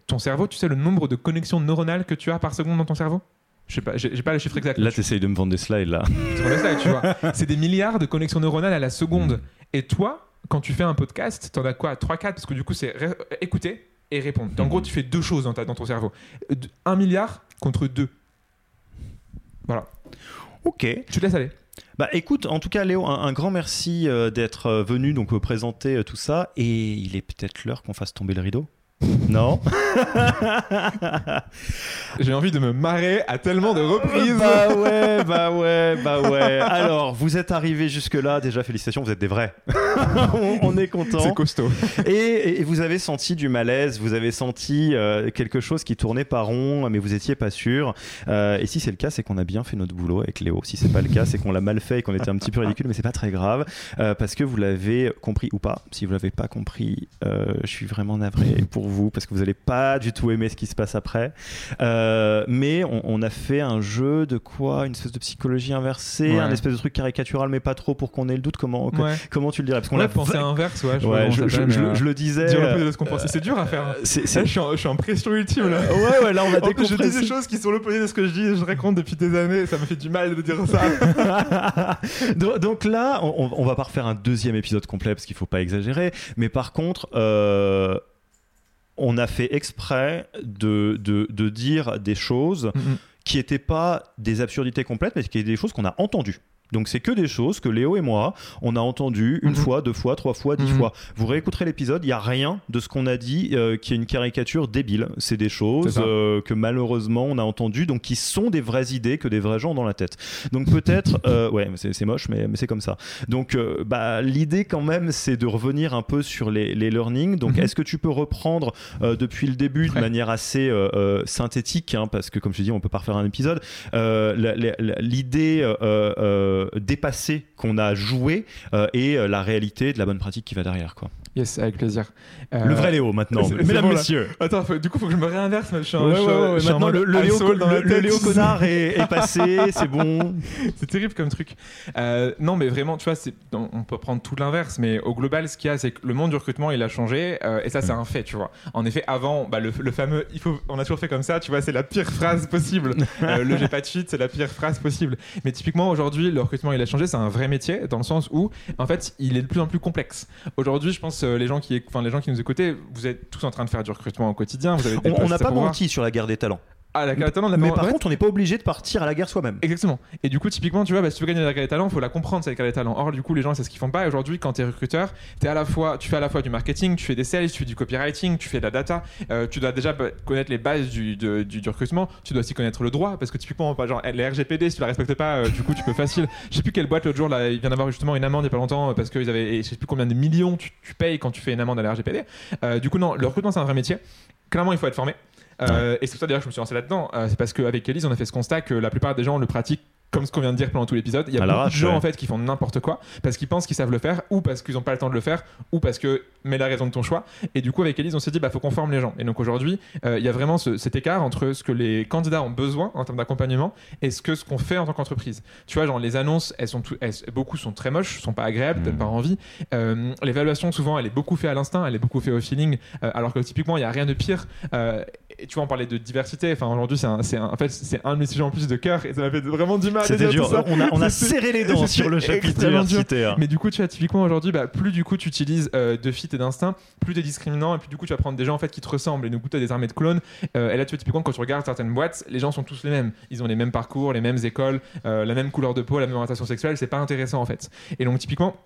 Ton cerveau, tu sais le nombre de connexions neuronales que tu as par seconde dans ton cerveau? Je sais pas, j'ai pas le chiffre exact. Là, t'essayes de me vendre des slides là. Tu. C'est des milliards de connexions neuronales à la seconde. Et toi, quand tu fais un podcast, t'en as quoi? 3-4 Parce que du coup, c'est écouter et répondre. En Mhm. gros, tu fais deux choses dans, ta- dans ton cerveau. Euh, Un milliard contre deux. Voilà. Ok. Tu te laisses aller. Bah écoute, en tout cas Léo, un, un grand merci euh, d'être euh, venu donc présenter euh, tout ça. Et il est peut-être l'heure qu'on fasse tomber le rideau. Non J'ai envie de me marrer à tellement de reprises. Bah ouais, bah ouais, bah ouais. Alors, vous êtes arrivés jusque-là, déjà félicitations, vous êtes des vrais. on, on est content. C'est costaud. Et, et vous avez senti du malaise, vous avez senti euh, quelque chose qui tournait pas rond, mais vous étiez pas sûr. Euh, et si c'est le cas, c'est qu'on a bien fait notre boulot avec Léo. Si c'est pas le cas, c'est qu'on l'a mal fait et qu'on était un petit peu ridicule, mais c'est pas très grave euh, parce que vous l'avez compris ou pas. Si vous l'avez pas compris, je suis vraiment navré pour vous parce que vous allez pas du tout aimer ce qui se passe après. Euh, mais on, on a fait un jeu de quoi? Une espèce de psychologie inversée, Ouais. un espèce de truc caricatural, mais pas trop pour qu'on ait le doute. Comment, Ouais. comment tu le dirais? Parce qu'on On l'a pensé inverse, ouais. Je, Ouais, vois je, le disais. Dire peu euh, de ce qu'on pensait. C'est dur à faire. Là, c'est- je, suis en, je suis en pression ultime là. Ouais, ouais, là on va plus, je dis décompresser. des choses qui sont l'opposé de ce que je dis je raconte depuis des années. Ça me fait du mal de dire ça. donc, donc là, on, on va pas refaire un deuxième épisode complet parce qu'il faut pas exagérer. Mais par contre, euh, on a fait exprès de, de, de dire des choses qui n'étaient pas des absurdités complètes, mais qui étaient des choses qu'on a entendues. Donc c'est que des choses que Léo et moi, on a entendues une Mhm. fois, deux fois, trois fois, dix Mhm. fois. Vous réécouterez l'épisode, il n'y a rien de ce qu'on a dit euh, qui est une caricature débile. C'est des choses euh, que malheureusement on a entendues, donc qui sont des vraies idées que des vrais gens ont dans la tête. Donc peut-être, euh, ouais, c'est moche, mais, mais c'est comme ça. Donc bah, l'idée quand même, c'est de revenir un peu sur les, les learnings. Donc Mhm. est-ce que tu peux reprendre depuis le début de Ouais. manière assez synthétique, hein, parce que comme je te dis, on peut pas refaire un épisode, l'idée euh, dépassée qu'on a jouée euh, et euh, la réalité de la bonne pratique qui va derrière. Quoi. Yes, avec plaisir. Euh, Le vrai Léo maintenant, mesdames, bon, là. messieurs. Attends, faut- du coup, faut que je me réinverse. Je suis Ouais, ouais, ouais, je maintenant, le, le Léo, le-. Léo connard est, est passé, c'est bon. C'est terrible comme truc. Euh, non, mais vraiment, tu vois, c'est- on peut prendre tout l'inverse, mais au global, ce qu'il y a, c'est que le monde du recrutement, il a changé, euh, et ça, c'est un fait, tu vois. En effet, avant, bah, le, le fameux, il faut, on a toujours fait comme ça, tu vois, c'est la pire phrase possible. Euh, le j'ai pas de suite, c'est la pire phrase possible. Mais typiquement, aujourd'hui, le recrutement, il a changé, c'est un vrai métier, dans le sens où, en fait, il est de plus en plus complexe. Aujourd'hui, je pense, euh, les gens qui, enfin, les gens qui nous écoutaient, vous êtes tous en train de faire du recrutement au quotidien, vous avez des On- n'a pas menti sur la guerre des talents. Ah, la carte talent, on l'a Mais par contre, on n'est pas obligé de partir à la guerre soi-même. Exactement. Et du coup, typiquement, tu vois, bah, si tu veux gagner la guerre des talents, il faut la comprendre, cette guerre des talents. Or, du coup, les gens, c'est ce qu'ils font pas. Et aujourd'hui, quand tu es recruteur, es à la fois, tu fais à la fois du marketing, tu fais des sales, tu fais du copywriting, tu fais de la data. Euh, tu dois déjà connaître les bases du, de- du, du recrutement. Tu dois aussi connaître le droit. Parce que typiquement, pas genre, les RGPD, si tu la respectes pas, euh, du coup, tu peux facile. Je sais plus quelle boîte l'autre jour, là, il vient d'avoir justement une amende il y a pas longtemps parce qu'ils avaient, je sais plus combien de millions tu, tu payes quand tu fais une amende à la RGPD. Euh, du coup, non, le recrutement, c'est un vrai métier. Clairement, il faut être formé. Euh, Et c'est pour ça d'ailleurs que je me suis lancé là-dedans. Euh, c'est parce qu'avec Elise, on a fait ce constat que la plupart des gens le pratiquent comme ce qu'on vient de dire pendant tout l'épisode. Il y a beaucoup de gens ouais. en fait qui font n'importe quoi parce qu'ils pensent qu'ils savent le faire ou parce qu'ils n'ont pas le temps de le faire ou parce que mais la raison de ton choix. Et du coup avec Elise on s'est dit bah faut qu'on forme les gens. Et donc aujourd'hui euh, il y a vraiment ce- cet écart entre ce que les candidats ont besoin en termes d'accompagnement et ce que ce qu'on fait en tant qu'entreprise. Tu vois genre les annonces elles sont tout- elles- beaucoup sont très moches, sont pas agréables, Mm. donnent pas envie. Euh, L'évaluation souvent elle est beaucoup faite à l'instinct, elle est beaucoup faite au feeling, euh, alors que typiquement il y a rien de pire. Et tu vois on parlait de diversité. Enfin aujourd'hui c'est en fait c'est un de mes sujets en plus de cœur et ça m'a fait vraiment du mal. De C'était dur. ça. On a, on a serré les dents sur le chapitre universitaire. mais du coup, tu vois, typiquement aujourd'hui, bah, plus du coup tu utilises euh, de fit et d'instinct, plus t'es discriminant, et puis du coup tu vas prendre des gens en fait qui te ressemblent. Et du coup, tu as des armées de clones. Euh, et là, tu vois, typiquement, quand tu regardes certaines boîtes, les gens sont tous les mêmes. Ils ont les mêmes parcours, les mêmes écoles, euh, la même couleur de peau, la même orientation sexuelle. C'est pas intéressant en fait. Et donc, typiquement.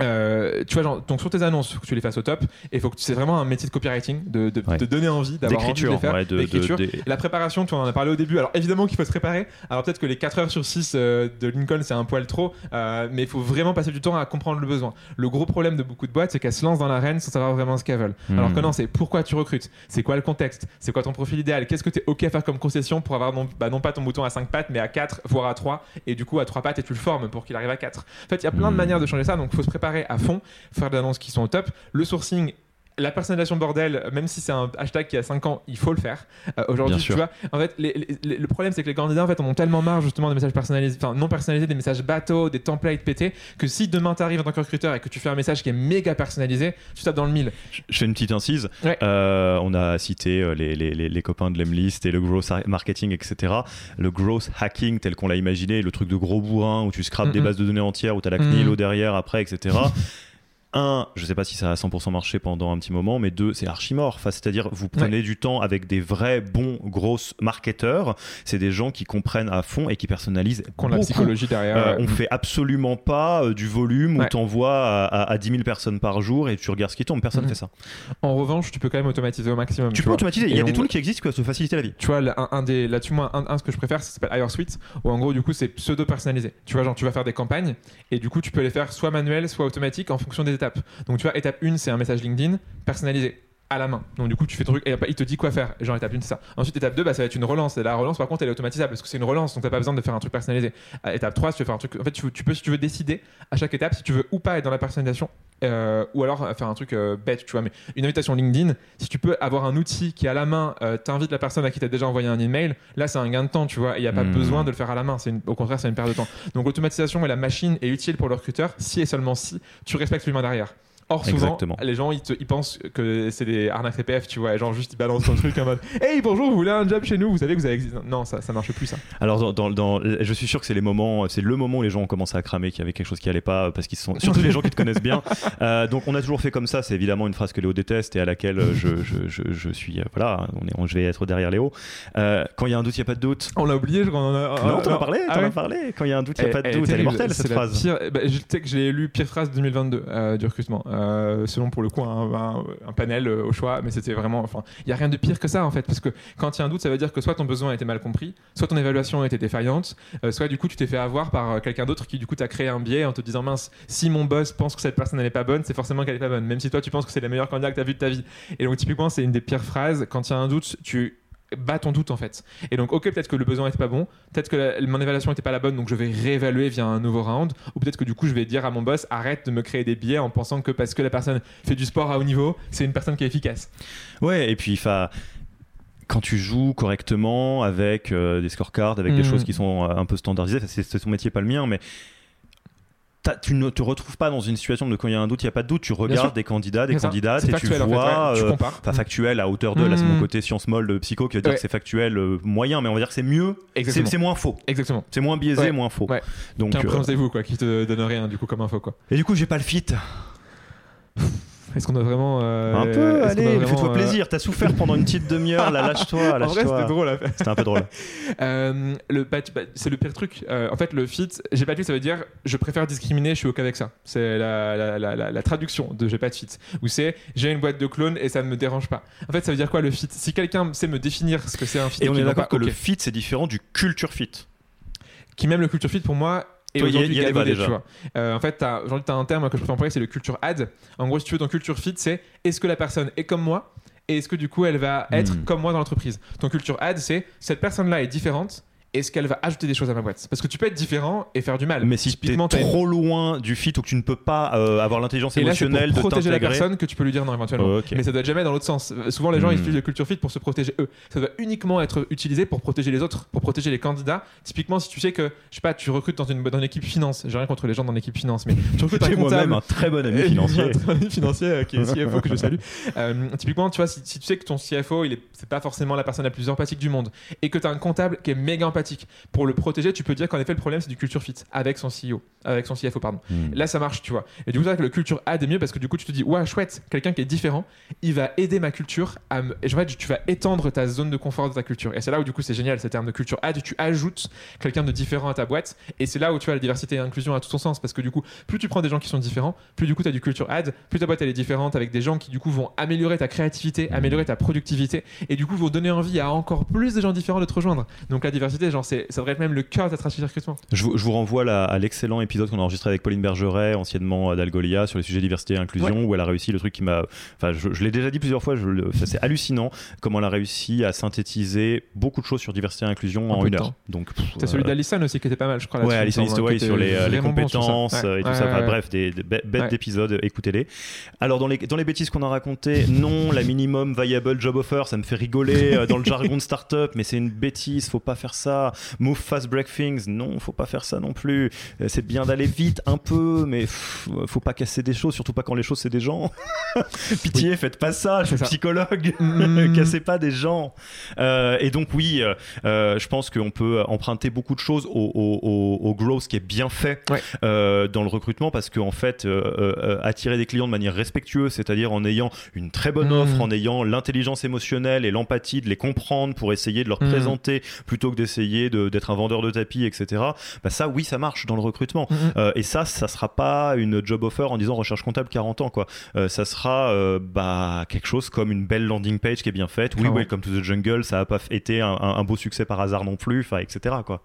Euh, tu vois, genre, donc sur tes annonces, faut que tu les fasses au top. Et faut que c'est vraiment un métier de copywriting, de, de, Ouais. de donner envie, d'avoir envie de les faire, ouais, de- d'écriture. La préparation, tu en as parlé au début. Alors évidemment qu'il faut se préparer. Alors peut-être que les 4 heures sur 6 euh, de Lincoln, c'est un poil trop. euh, mais il faut vraiment passer du temps à comprendre le besoin. Le gros problème de beaucoup de boîtes, c'est qu'elles se lancent dans l'arène sans savoir vraiment ce qu'elles veulent. Hmm. Alors que non, c'est pourquoi tu recrutes? C'est quoi le contexte? C'est quoi ton profil idéal? Qu'est-ce que tu es OK à faire comme concession pour avoir non, bah, non pas ton bouton à 5 pattes, mais à 4, voire à 3. Et du coup, à 3 pattes, et tu le formes pour qu'il arrive à 4. En fait, il y a plein de Hmm. manières de changer ça. Donc il faut se préparer à fond, faire des annonces qui sont au top. Le sourcing. La personnalisation bordel, même si c'est un hashtag qui a 5 ans, il faut le faire. Euh, Aujourd'hui, tu sûr. vois, en fait, les- les- les- le problème, c'est que les candidats en fait, en ont tellement marre justement des messages personnalisés, enfin non personnalisés, des messages bateaux, des templates pétés, que si demain t'arrives en tant que recruteur et que tu fais un message qui est méga personnalisé, tu tapes dans le mille. Je fais une petite incise. Ouais. Euh, on a cité euh, les, les- copains de l'Emlist et le growth marketing, etc. Le growth hacking tel qu'on l'a imaginé, le truc de gros bourrin où tu scrapes des bases de données entières, où tu as la. CNIL au derrière après, etc. Un, je sais pas si ça a 100% marché pendant un petit moment, mais deux, c'est archi mort. Enfin, c'est-à-dire, vous prenez du temps avec des vrais bons grosses marketeurs. C'est des gens qui comprennent à fond et qui personnalisent. Qu'on la psychologie derrière. Euh, ouais. on fait absolument pas euh, du volume où t'envoies à, à, à 10 000 personnes par jour et tu regardes ce qui tombe. Personne Mhm. fait ça. En revanche, tu peux quand même automatiser au maximum. Tu peux vois. automatiser. Il y a des tools qui existent qui peuvent se faciliter la vie. Tu vois, un, un des, là-dessus, moi, un, un, ce que je préfère, ça s'appelle IRSuite, où en gros, du coup, c'est pseudo-personnalisé. Tu vois, genre, tu vas faire des campagnes, et du coup, tu peux les faire soit manuelles, soit automatiques en fonction des Donc, tu vois, étape 1, c'est un message LinkedIn personnalisé à la main. Donc, du coup, tu fais ton truc, et il te dit quoi faire. Genre, étape 1, c'est ça. Ensuite, étape 2, bah, ça va être une relance. Et la relance, par contre, elle est automatisable, parce que c'est une relance, donc t'as pas besoin de faire un truc personnalisé. À étape 3, si tu veux faire un truc, en fait, tu, tu peux, si tu veux décider à chaque étape, si tu veux ou pas être dans la personnalisation, euh, ou alors euh, faire un truc euh, bête, tu vois. Mais une invitation LinkedIn, si tu peux avoir un outil qui à la main euh, t'invite la personne à qui t'as déjà envoyé un email, là c'est un gain de temps, tu vois. Il n'y a pas Hmm. besoin de le faire à la main. C'est une- au contraire, c'est une perte de temps. Donc l'automatisation et la machine est utile pour le recruteur si et seulement si tu respectes l'humain derrière. Or, souvent, Exactement. les gens ils, te- ils pensent que c'est des arnaques CPF, tu vois, genre juste ils balancent ton truc en mode Hey, bonjour, vous voulez un job chez nous? Vous savez que vous avez. existé. Non, ça, ça marche plus, ça. Alors, dans, dans- dans- je suis sûr que c'est les moments, c'est le moment où les gens ont commencé à cramer qu'il y avait quelque chose qui allait pas parce qu'ils sont surtout les gens qui te connaissent bien. Euh, donc, on a toujours fait comme ça. C'est évidemment une phrase que Léo déteste et à laquelle euh, je, je, je, je suis euh, voilà, on est, on- je vais être derrière Léo. Euh, quand il y a un doute, il y a pas de doute. On l'a oublié, je crois. on en a- non, t'en ah, as parlé, ah t'en ouais as parlé. Quand il y a un doute, il y a pas de doute. Elle, est mortelle cette phrase. pire- bah, je sais que je l'ai lu pire phrase 2022 euh, du recrutement, euh, selon pour le coup un, panel euh, au choix, mais c'était vraiment, enfin, il y a rien de pire que ça en fait, parce que quand il y a un doute, ça veut dire que soit ton besoin a été mal compris, soit ton évaluation a été défaillante, euh, soit du coup tu t'es fait avoir par quelqu'un d'autre qui du coup t'a créé un biais en te disant mince, si mon boss pense que cette personne elle est pas bonne, c'est forcément qu'elle est pas bonne, même si toi tu penses que c'est la meilleure candidate que t'as vue de ta vie. Et donc typiquement c'est une des pires phrases. Quand il y a un doute, tu bats ton doute en fait. Et donc, ok, peut-être que le besoin n'était pas bon, peut-être que la- mon évaluation n'était pas la bonne, donc je vais réévaluer via un nouveau round, ou peut-être que du coup, je vais dire à mon boss, arrête de me créer des biais en pensant que parce que la personne fait du sport à haut niveau, c'est une personne qui est efficace. Ouais, et puis enfin, quand tu joues correctement avec euh, des scorecards, avec des Mhm. choses qui sont euh, un peu standardisées, c'est ton métier, pas le mien, mais tu ne te retrouves pas dans une situation de quand il y a un doute, il n'y a pas de doute, tu regardes des candidats, des candidates et tu en fait, vois, ouais, euh, compares. pas factuel à hauteur de, là c'est mon Mhm. côté science molle de psycho qui va dire Ouais. que c'est factuel euh, moyen, mais on va dire que c'est mieux, c'est moins faux, Exactement. c'est moins biaisé, Ouais. moins faux. Donc, euh, présenté-vous, quoi, qui te donne rien, du coup, comme info, quoi. et du coup j'ai pas le fit. Est-ce qu'on a vraiment. euh, un peu, allez, vraiment, fais-toi euh, plaisir, t'as souffert pendant une petite demi-heure, là lâche-toi, En vrai, lâche-toi. c'était drôle faire. C'était un peu drôle. Euh, le bah, tu- bah, c'est le pire truc. Euh, en fait, le fit, j'ai pas de fit, ça veut dire je préfère discriminer, je suis ok avec ça. C'est la, la, la, la- la traduction de j'ai pas de fit. Ou c'est j'ai une boîte de clones et ça ne me dérange pas. En fait, ça veut dire quoi le fit Si quelqu'un sait me définir ce que c'est un fit Et on est n'a d'accord pas, que le fit c'est différent du culture fit. qui même le culture fit pour moi Toi, il y a- aujourd'hui il y a débat galvaudé, déjà. tu vois. Euh, en fait, t'as- aujourd'hui, tu as un terme que je préfère employer, c'est le culture ad. En gros, si tu veux, ton culture fit, c'est est-ce que la personne est comme moi et est-ce que du coup, elle va être Hmm. comme moi dans l'entreprise? Ton culture ad, c'est cette personne-là est différente est-ce qu'elle va ajouter des choses à ma boîte? Parce que tu peux être différent et faire du mal. Mais si tu es trop loin du fit ou que tu ne peux pas euh, avoir l'intelligence Et là, émotionnelle pour de protéger la personne que tu peux lui dire non éventuellement. Ok. Mais ça doit être jamais dans l'autre sens. Souvent, les gens Hmm. ils utilisent le culture fit pour se protéger eux. Ça doit uniquement être utilisé pour protéger les autres, pour protéger les candidats. Typiquement, si tu sais que, je sais pas, tu recrutes dans une, dans une équipe finance. J'ai rien contre les gens dans l'équipe finance, mais tu recrutes un moi-même un très bon ami financier. un très bon ami financier euh, qui est CFO que je salue. Euh, typiquement, tu vois, si, si tu sais que ton CFO, il est, c'est pas forcément la personne la plus empathique du monde, et que tu as un comptable qui est méga empathique, pour le protéger, tu peux dire qu'en effet, le problème, c'est du culture fit avec son CEO, avec son CFO, pardon. Hmm. Là, ça marche, tu vois. Et du coup, c'est vrai que le culture ad est mieux parce que du coup, tu te dis, ouais, chouette, quelqu'un qui est différent, il va aider ma culture à me... Et en fait, tu vas étendre ta zone de confort de ta culture. Et c'est là où, du coup, c'est génial, ce terme de culture ad. Tu ajoutes quelqu'un de différent à ta boîte. Et c'est là où tu vois la diversité et l'inclusion a tout son sens. Parce que du coup, plus tu prends des gens qui sont différents, plus du coup, tu as du culture ad, plus ta boîte elle est différente avec des gens qui, du coup, vont améliorer ta créativité, améliorer ta productivité. Et du coup, vont donner envie à encore plus de gens différents de te rejoindre. Donc, la diversité, genre, c'est, ça devrait être même le cœur de ta stratégie de recrutement. Je vous, je vous renvoie là, à l'excellent épisode qu'on a enregistré avec Pauline Bergeret, anciennement d'Algolia, sur les sujets diversité et inclusion, où elle a réussi le truc qui m'a. Enfin, je, je l'ai déjà dit plusieurs fois, je c'est hallucinant comment elle a réussi à synthétiser beaucoup de choses sur diversité et inclusion En une heure. Donc, pff, T'as celui d'Alison aussi qui était pas mal, je crois. Ouais, Alison Eastwood qui sur les, euh, les sur compétences Ouais, et tout ouais, ça. Enfin, bref, des, des bê- bêtes d'épisodes, écoutez-les. Alors, dans les, dans les bêtises qu'on a racontées, non, la minimum viable job offer, ça me fait rigoler euh, dans le jargon de start-up, mais c'est une bêtise, faut pas faire ça. Move fast, break things, non, faut pas faire ça non plus. Euh, C'est bien d'aller vite un peu, mais faut pas casser des choses, surtout pas quand les choses c'est des gens. Pitié, faites pas ça, je suis C'est ça. psychologue. Mm. Cassez pas des gens. Euh, et donc oui, euh, je pense qu'on peut emprunter beaucoup de choses au, au, au- au growth qui est bien fait Ouais. euh, dans le recrutement parce qu'en fait, euh, euh, attirer des clients de manière respectueuse, c'est-à-dire en ayant une très bonne Mm. offre, en ayant l'intelligence émotionnelle et l'empathie de les comprendre pour essayer de leur Mm. présenter plutôt que d'essayer d'être un vendeur de tapis, etc. Bah ça, oui, ça marche dans le recrutement. Mhm. Euh, et ça, ça sera pas une job offer en disant recherche comptable 40 ans, quoi. Euh, ça sera euh, bah, quelque chose comme une belle landing page qui est bien faite. Oui, Clairement. Welcome to the Jungle, ça a pas été un, un- un beau succès par hasard non plus, etc. Quoi.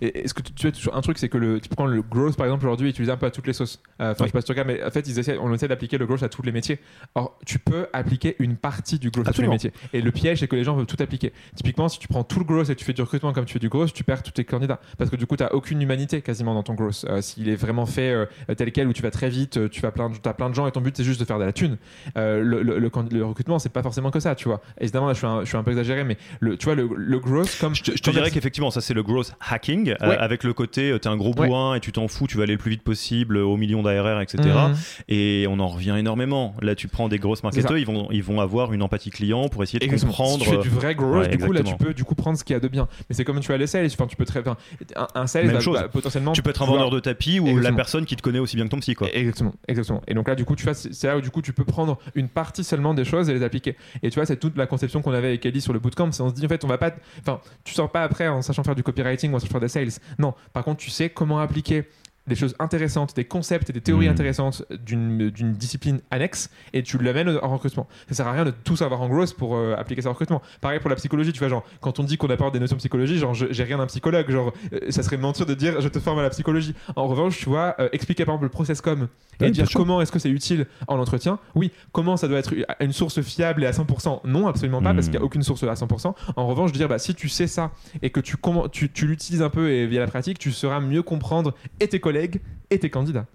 Et est-ce que tu, tu as toujours un truc, c'est que le, tu prends le growth par exemple aujourd'hui, est utilisé un peu à toutes les sauces. Enfin, je Oui. sais pas si tu regardes, mais en fait, ils essaient, on essaie d'appliquer le growth à tous les métiers. Or, tu peux appliquer une partie du growth Absolument. à tous les métiers. Et le piège, c'est que les gens veulent tout appliquer. Typiquement, si tu prends tout le growth et tu fais du recrutement comme tu fais du growth, tu perds tous tes candidats. Parce que du coup, tu n'as aucune humanité quasiment dans ton growth. Euh, S'il est vraiment fait euh, tel quel, où tu vas très vite, euh, tu vas plein, as plein de gens et ton but, c'est juste de faire de la thune. Euh, le, le, le, le recrutement, c'est pas forcément que ça, tu vois. Évidemment, là, je suis un, je suis un peu exagéré, mais le, tu vois, le, growth, comme. Je te, je te comme dirais qu'effectivement, ça c'est le growth hacking, Ouais. avec le côté euh, t'es un gros Ouais. bourrin et tu t'en fous, tu vas aller le plus vite possible au million d'ARR, etc. Mhm. Et on en revient énormément. Là, tu prends des grosses marketeurs, ils vont, ils vont avoir une empathie client pour essayer de Exactement. comprendre. Si tu fais du vrai Ouais, du coup, là, tu peux du coup prendre ce qu'il y a de bien. Mais c'est comme tu as les sales. Enfin, tu peux très. Enfin, un, un sales Même va, chose. potentiellement. Tu peux être un vendeur de tapis ou la personne qui te connaît aussi bien que ton psy, quoi. Exactement, exactement. Et donc là, du coup, tu vois, c'est là où du coup, tu peux prendre une partie seulement des choses et les appliquer. Et tu vois, c'est toute la conception qu'on avait avec Ellie sur le bootcamp. C'est on se dit en fait, on va pas. Enfin, tu sors pas après en sachant faire du copywriting ou en sachant faire des sales. Non. Par contre, tu sais comment appliquer des choses intéressantes, des concepts et des théories Mm. intéressantes d'une discipline annexe et tu l'amènes en recrutement. Ça sert à rien de tout savoir en growth pour euh, appliquer ça en recrutement. Pareil pour la psychologie, tu vois, genre, quand on dit qu'on apporte des notions de psychologie, genre, j'ai rien d'un psychologue, genre, euh, ça serait mentir de dire je te forme à la psychologie. En revanche, tu vois, euh, expliquer par exemple le process com et dire comment est-ce que c'est utile en entretien. Oui, comment ça doit être une source fiable et à 100% Non, absolument pas, Mm. parce qu'il n'y a aucune source à 100%. En revanche, dire, bah, si tu sais ça et que tu, tu, tu l'utilises un peu et via la pratique, tu sauras mieux comprendre et tes collègues et tes candidats.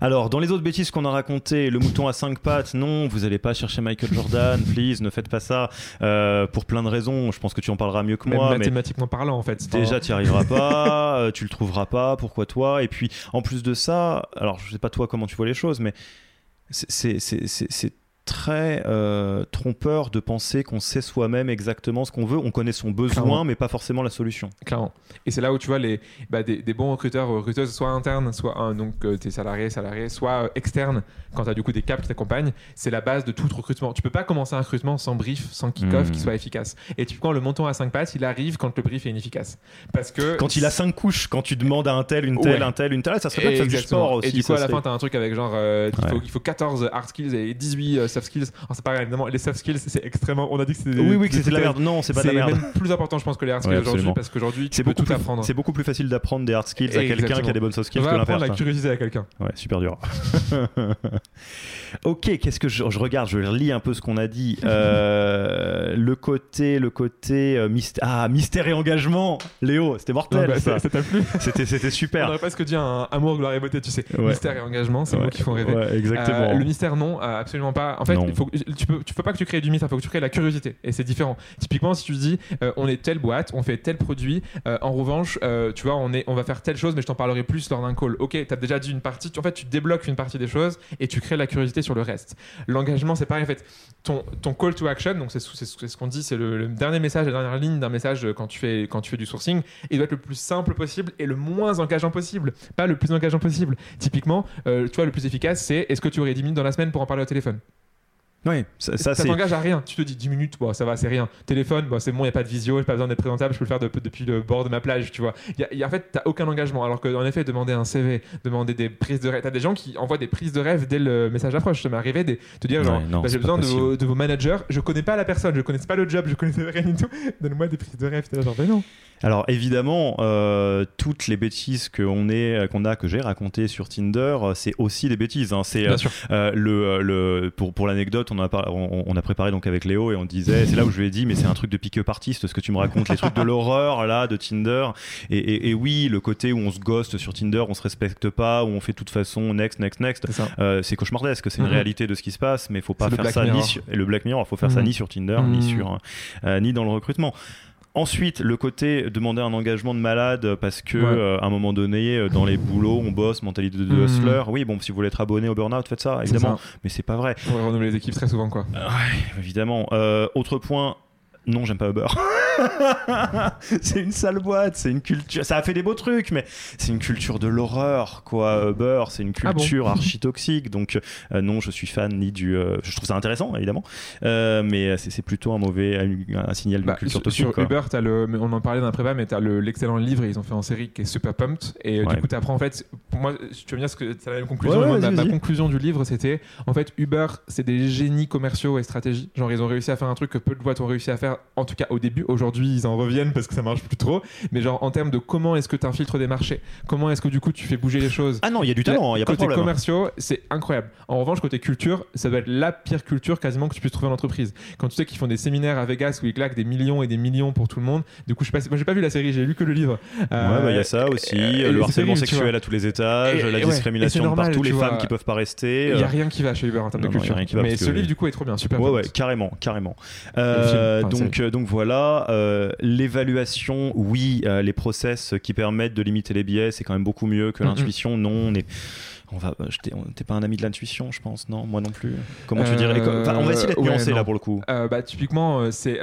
Alors, dans les autres bêtises qu'on a racontées, le mouton à cinq pattes, non, vous n'allez pas chercher Michael Jordan, please, ne faites pas ça. Euh, pour plein de raisons, je pense que tu en parleras mieux que Même moi. mais mathématiquement parlant, en fait. Déjà, tu n'y arriveras pas, euh, tu le trouveras pas, pourquoi toi? Et puis, en plus de ça, alors je sais pas toi comment tu vois les choses, mais c'est- très euh, trompeur de penser qu'on sait soi-même exactement ce qu'on veut. On connaît son besoin, Clairement. mais pas forcément la solution. Clairement. Et c'est là où tu vois les, bah, des, des bons recruteurs recruteuses, soit internes, soit euh, donc euh, tes salariés, salariés, soit externes, quand tu as du coup des caps qui t'accompagnent, c'est la base de tout recrutement. Tu peux pas commencer un recrutement sans brief, sans kick-off qui soit efficace. Et typiquement, le montant à 5 pattes, il arrive quand le brief est inefficace. Parce que. Quand il a cinq couches, quand tu demandes à un tel, une telle, Ouais. un tel, une telle, ça serait bien que tu du sport aussi. Et du coup, à la serait- fin, tu as un truc avec genre, il, faut, il faut 14 hard skills et 18 euh, soft skills. Alors, c'est grave, évidemment, les soft skills, c'est extrêmement. On a dit que c'était. Oui, oui, que c'était de la merde. Non, c'est pas de la merde. C'est plus important, je pense, que les hard skills Ouais, aujourd'hui, parce qu'aujourd'hui, tu C'est peux beaucoup, tout plus- apprendre. c'est beaucoup plus facile d'apprendre des hard skills à quelqu'un qui a des bonnes soft skills que l'inverse. la curiosité à quelqu'un. Ouais, super dur. ok, qu'est-ce que je, je regarde Je relis un peu ce qu'on a dit. Euh, le côté, le côté euh, myst- ah, mystère et engagement. Léo, c'était mortel. Ouais, bah, ça. t'a plu C'était, c'était On super. aurait presque dit un amour, gloire et beauté, tu sais. Ouais. Mystère et engagement, c'est mots qui font rêver. Ouais, exactement. Euh, le mystère, non, absolument pas. En fait, Non. il faut, tu peux, tu peux pas que tu crées du mystère, il faut que tu crées la curiosité. Et c'est différent. Typiquement, si tu dis, euh, on est telle boîte, on fait tel produit, euh, en revanche, euh, tu vois, on, est, on va faire telle chose, mais je t'en parlerai plus lors d'un call. Ok, tu as déjà dit une partie, tu- en fait, tu débloques une partie des choses et tu crées la curiosité sur le reste. L'engagement, c'est pareil. En fait, ton, ton call to action, donc c'est ce qu'on dit, c'est le, le dernier message, la dernière ligne d'un message quand tu, fais, quand tu fais du sourcing, il doit être le plus simple possible et le moins engageant possible, pas le plus engageant possible. Typiquement, tu vois, le plus efficace, c'est est-ce que tu aurais 10 minutes dans la semaine pour en parler au téléphone? Ouais, ça, ça, t'engage à rien. Tu te dis 10 minutes, bon, ça va, c'est rien. Téléphone, bon, c'est bon, il n'y a pas de visio, j'ai pas besoin d'être présentable, je peux le faire de- depuis le bord de ma plage, tu vois. Y a- y a- en fait, t'as aucun engagement. Alors qu'en effet, demander un CV, demander des prises de rêve, t'as des gens qui envoient des prises de rêve dès le message approche. Ça m'est arrivé de te dire, genre, Ouais, non, bah, j'ai besoin de vos, de vos managers, je connais pas la personne, je connais pas le job, je connais rien du tout. Donne-moi des prises de rêve. Genre, mais non. Alors évidemment, euh, toutes les bêtises qu'on qu'on a, que j'ai racontées sur Tinder, euh, c'est aussi des bêtises. hein. C'est euh, sûr. Euh, le, le, pour, pour l'anecdote, on, a par- on, on a préparé donc avec Léo et on disait, c'est là où je lui ai dit, mais c'est un truc de pick-up artiste, ce que tu me racontes, les trucs de l'horreur là, de Tinder. Et, et- et oui, le côté où on se ghost sur Tinder, on se respecte pas, où on fait de toute façon next, next, next. C'est ça. Euh, c'est cauchemardesque, c'est une Mhm. réalité de ce qui se passe, mais faut pas faire ça ni Mirror. sur et le Black Mirror, faut faire ça Mhm. ni sur Tinder, ni sur euh, ni dans le recrutement. Ensuite, le côté demander un engagement de malade parce que Ouais. euh, à un moment donné, euh, dans les boulots, on bosse, mentalité de, de hustler. Oui, bon, si vous voulez être abonné au burn-out, faites ça, évidemment. ça. Mais c'est pas vrai. Faut renouveler les équipes très souvent, quoi. Ouais, évidemment. Euh, autre point. Non, j'aime pas Uber. c'est une sale boîte, c'est une culture. Ça a fait des beaux trucs, mais c'est une culture de l'horreur, quoi. Uber, c'est une Ah bon culture archi toxique. Donc, euh, non, je suis fan ni du. euh, je trouve ça intéressant, évidemment, Euh, mais c'est plutôt un mauvais, un, un signal de Bah, culture sur, toxique. sur quoi. Uber, as le, mais on en parlait dans la prépa, mais tu as l'excellent livre, et ils ont fait en série qui est super pumped. Et euh, Ouais. du coup, tu apprends en fait. Pour moi, si tu veux me dire ce que c'est la même conclusion. Ouais, ma, conclusion du livre, c'était en fait, Uber, c'est des génies commerciaux et stratégie. Genre, ils ont réussi à faire un truc que peu de boîtes ont réussi à faire, en tout cas au début. Aujourd'hui, ils en reviennent parce que ça marche plus trop. Mais genre, en termes de comment est-ce que tu infiltres des marchés, comment est-ce que du coup tu fais bouger les choses? Ah non, il y a du talent, il y a pas de côté problème. commerciaux, c'est incroyable. En revanche, côté culture, ça doit être la pire culture quasiment que tu puisses trouver en entreprise. Quand tu sais qu'ils font des séminaires à Vegas où ils claquent des millions et des millions pour tout le monde, du coup, je sais pas, moi j'ai pas vu la série, j'ai lu que le livre. Euh, Ouais, bah, il y a ça aussi, euh, le harcèlement sexuel à tous les étages, Et- la discrimination normal, partout, les vois. femmes qui peuvent pas rester. Il y a euh, rien qui va chez Uber en termes Non, de culture. Mais ce livre, du coup, est trop bien, super. Ouais, ouais, carrément, carrément. donc, donc voilà, euh, l'évaluation, oui, euh, les process qui permettent de limiter les biais, c'est quand même beaucoup mieux que l'intuition. Non, on est. On va, on- t'es pas un ami de l'intuition, je pense, non? Moi non plus. Comment tu Euh, dirais Enfin, On va essayer d'être ouais, nuancé là pour le coup. Euh, bah, typiquement, euh, c'est,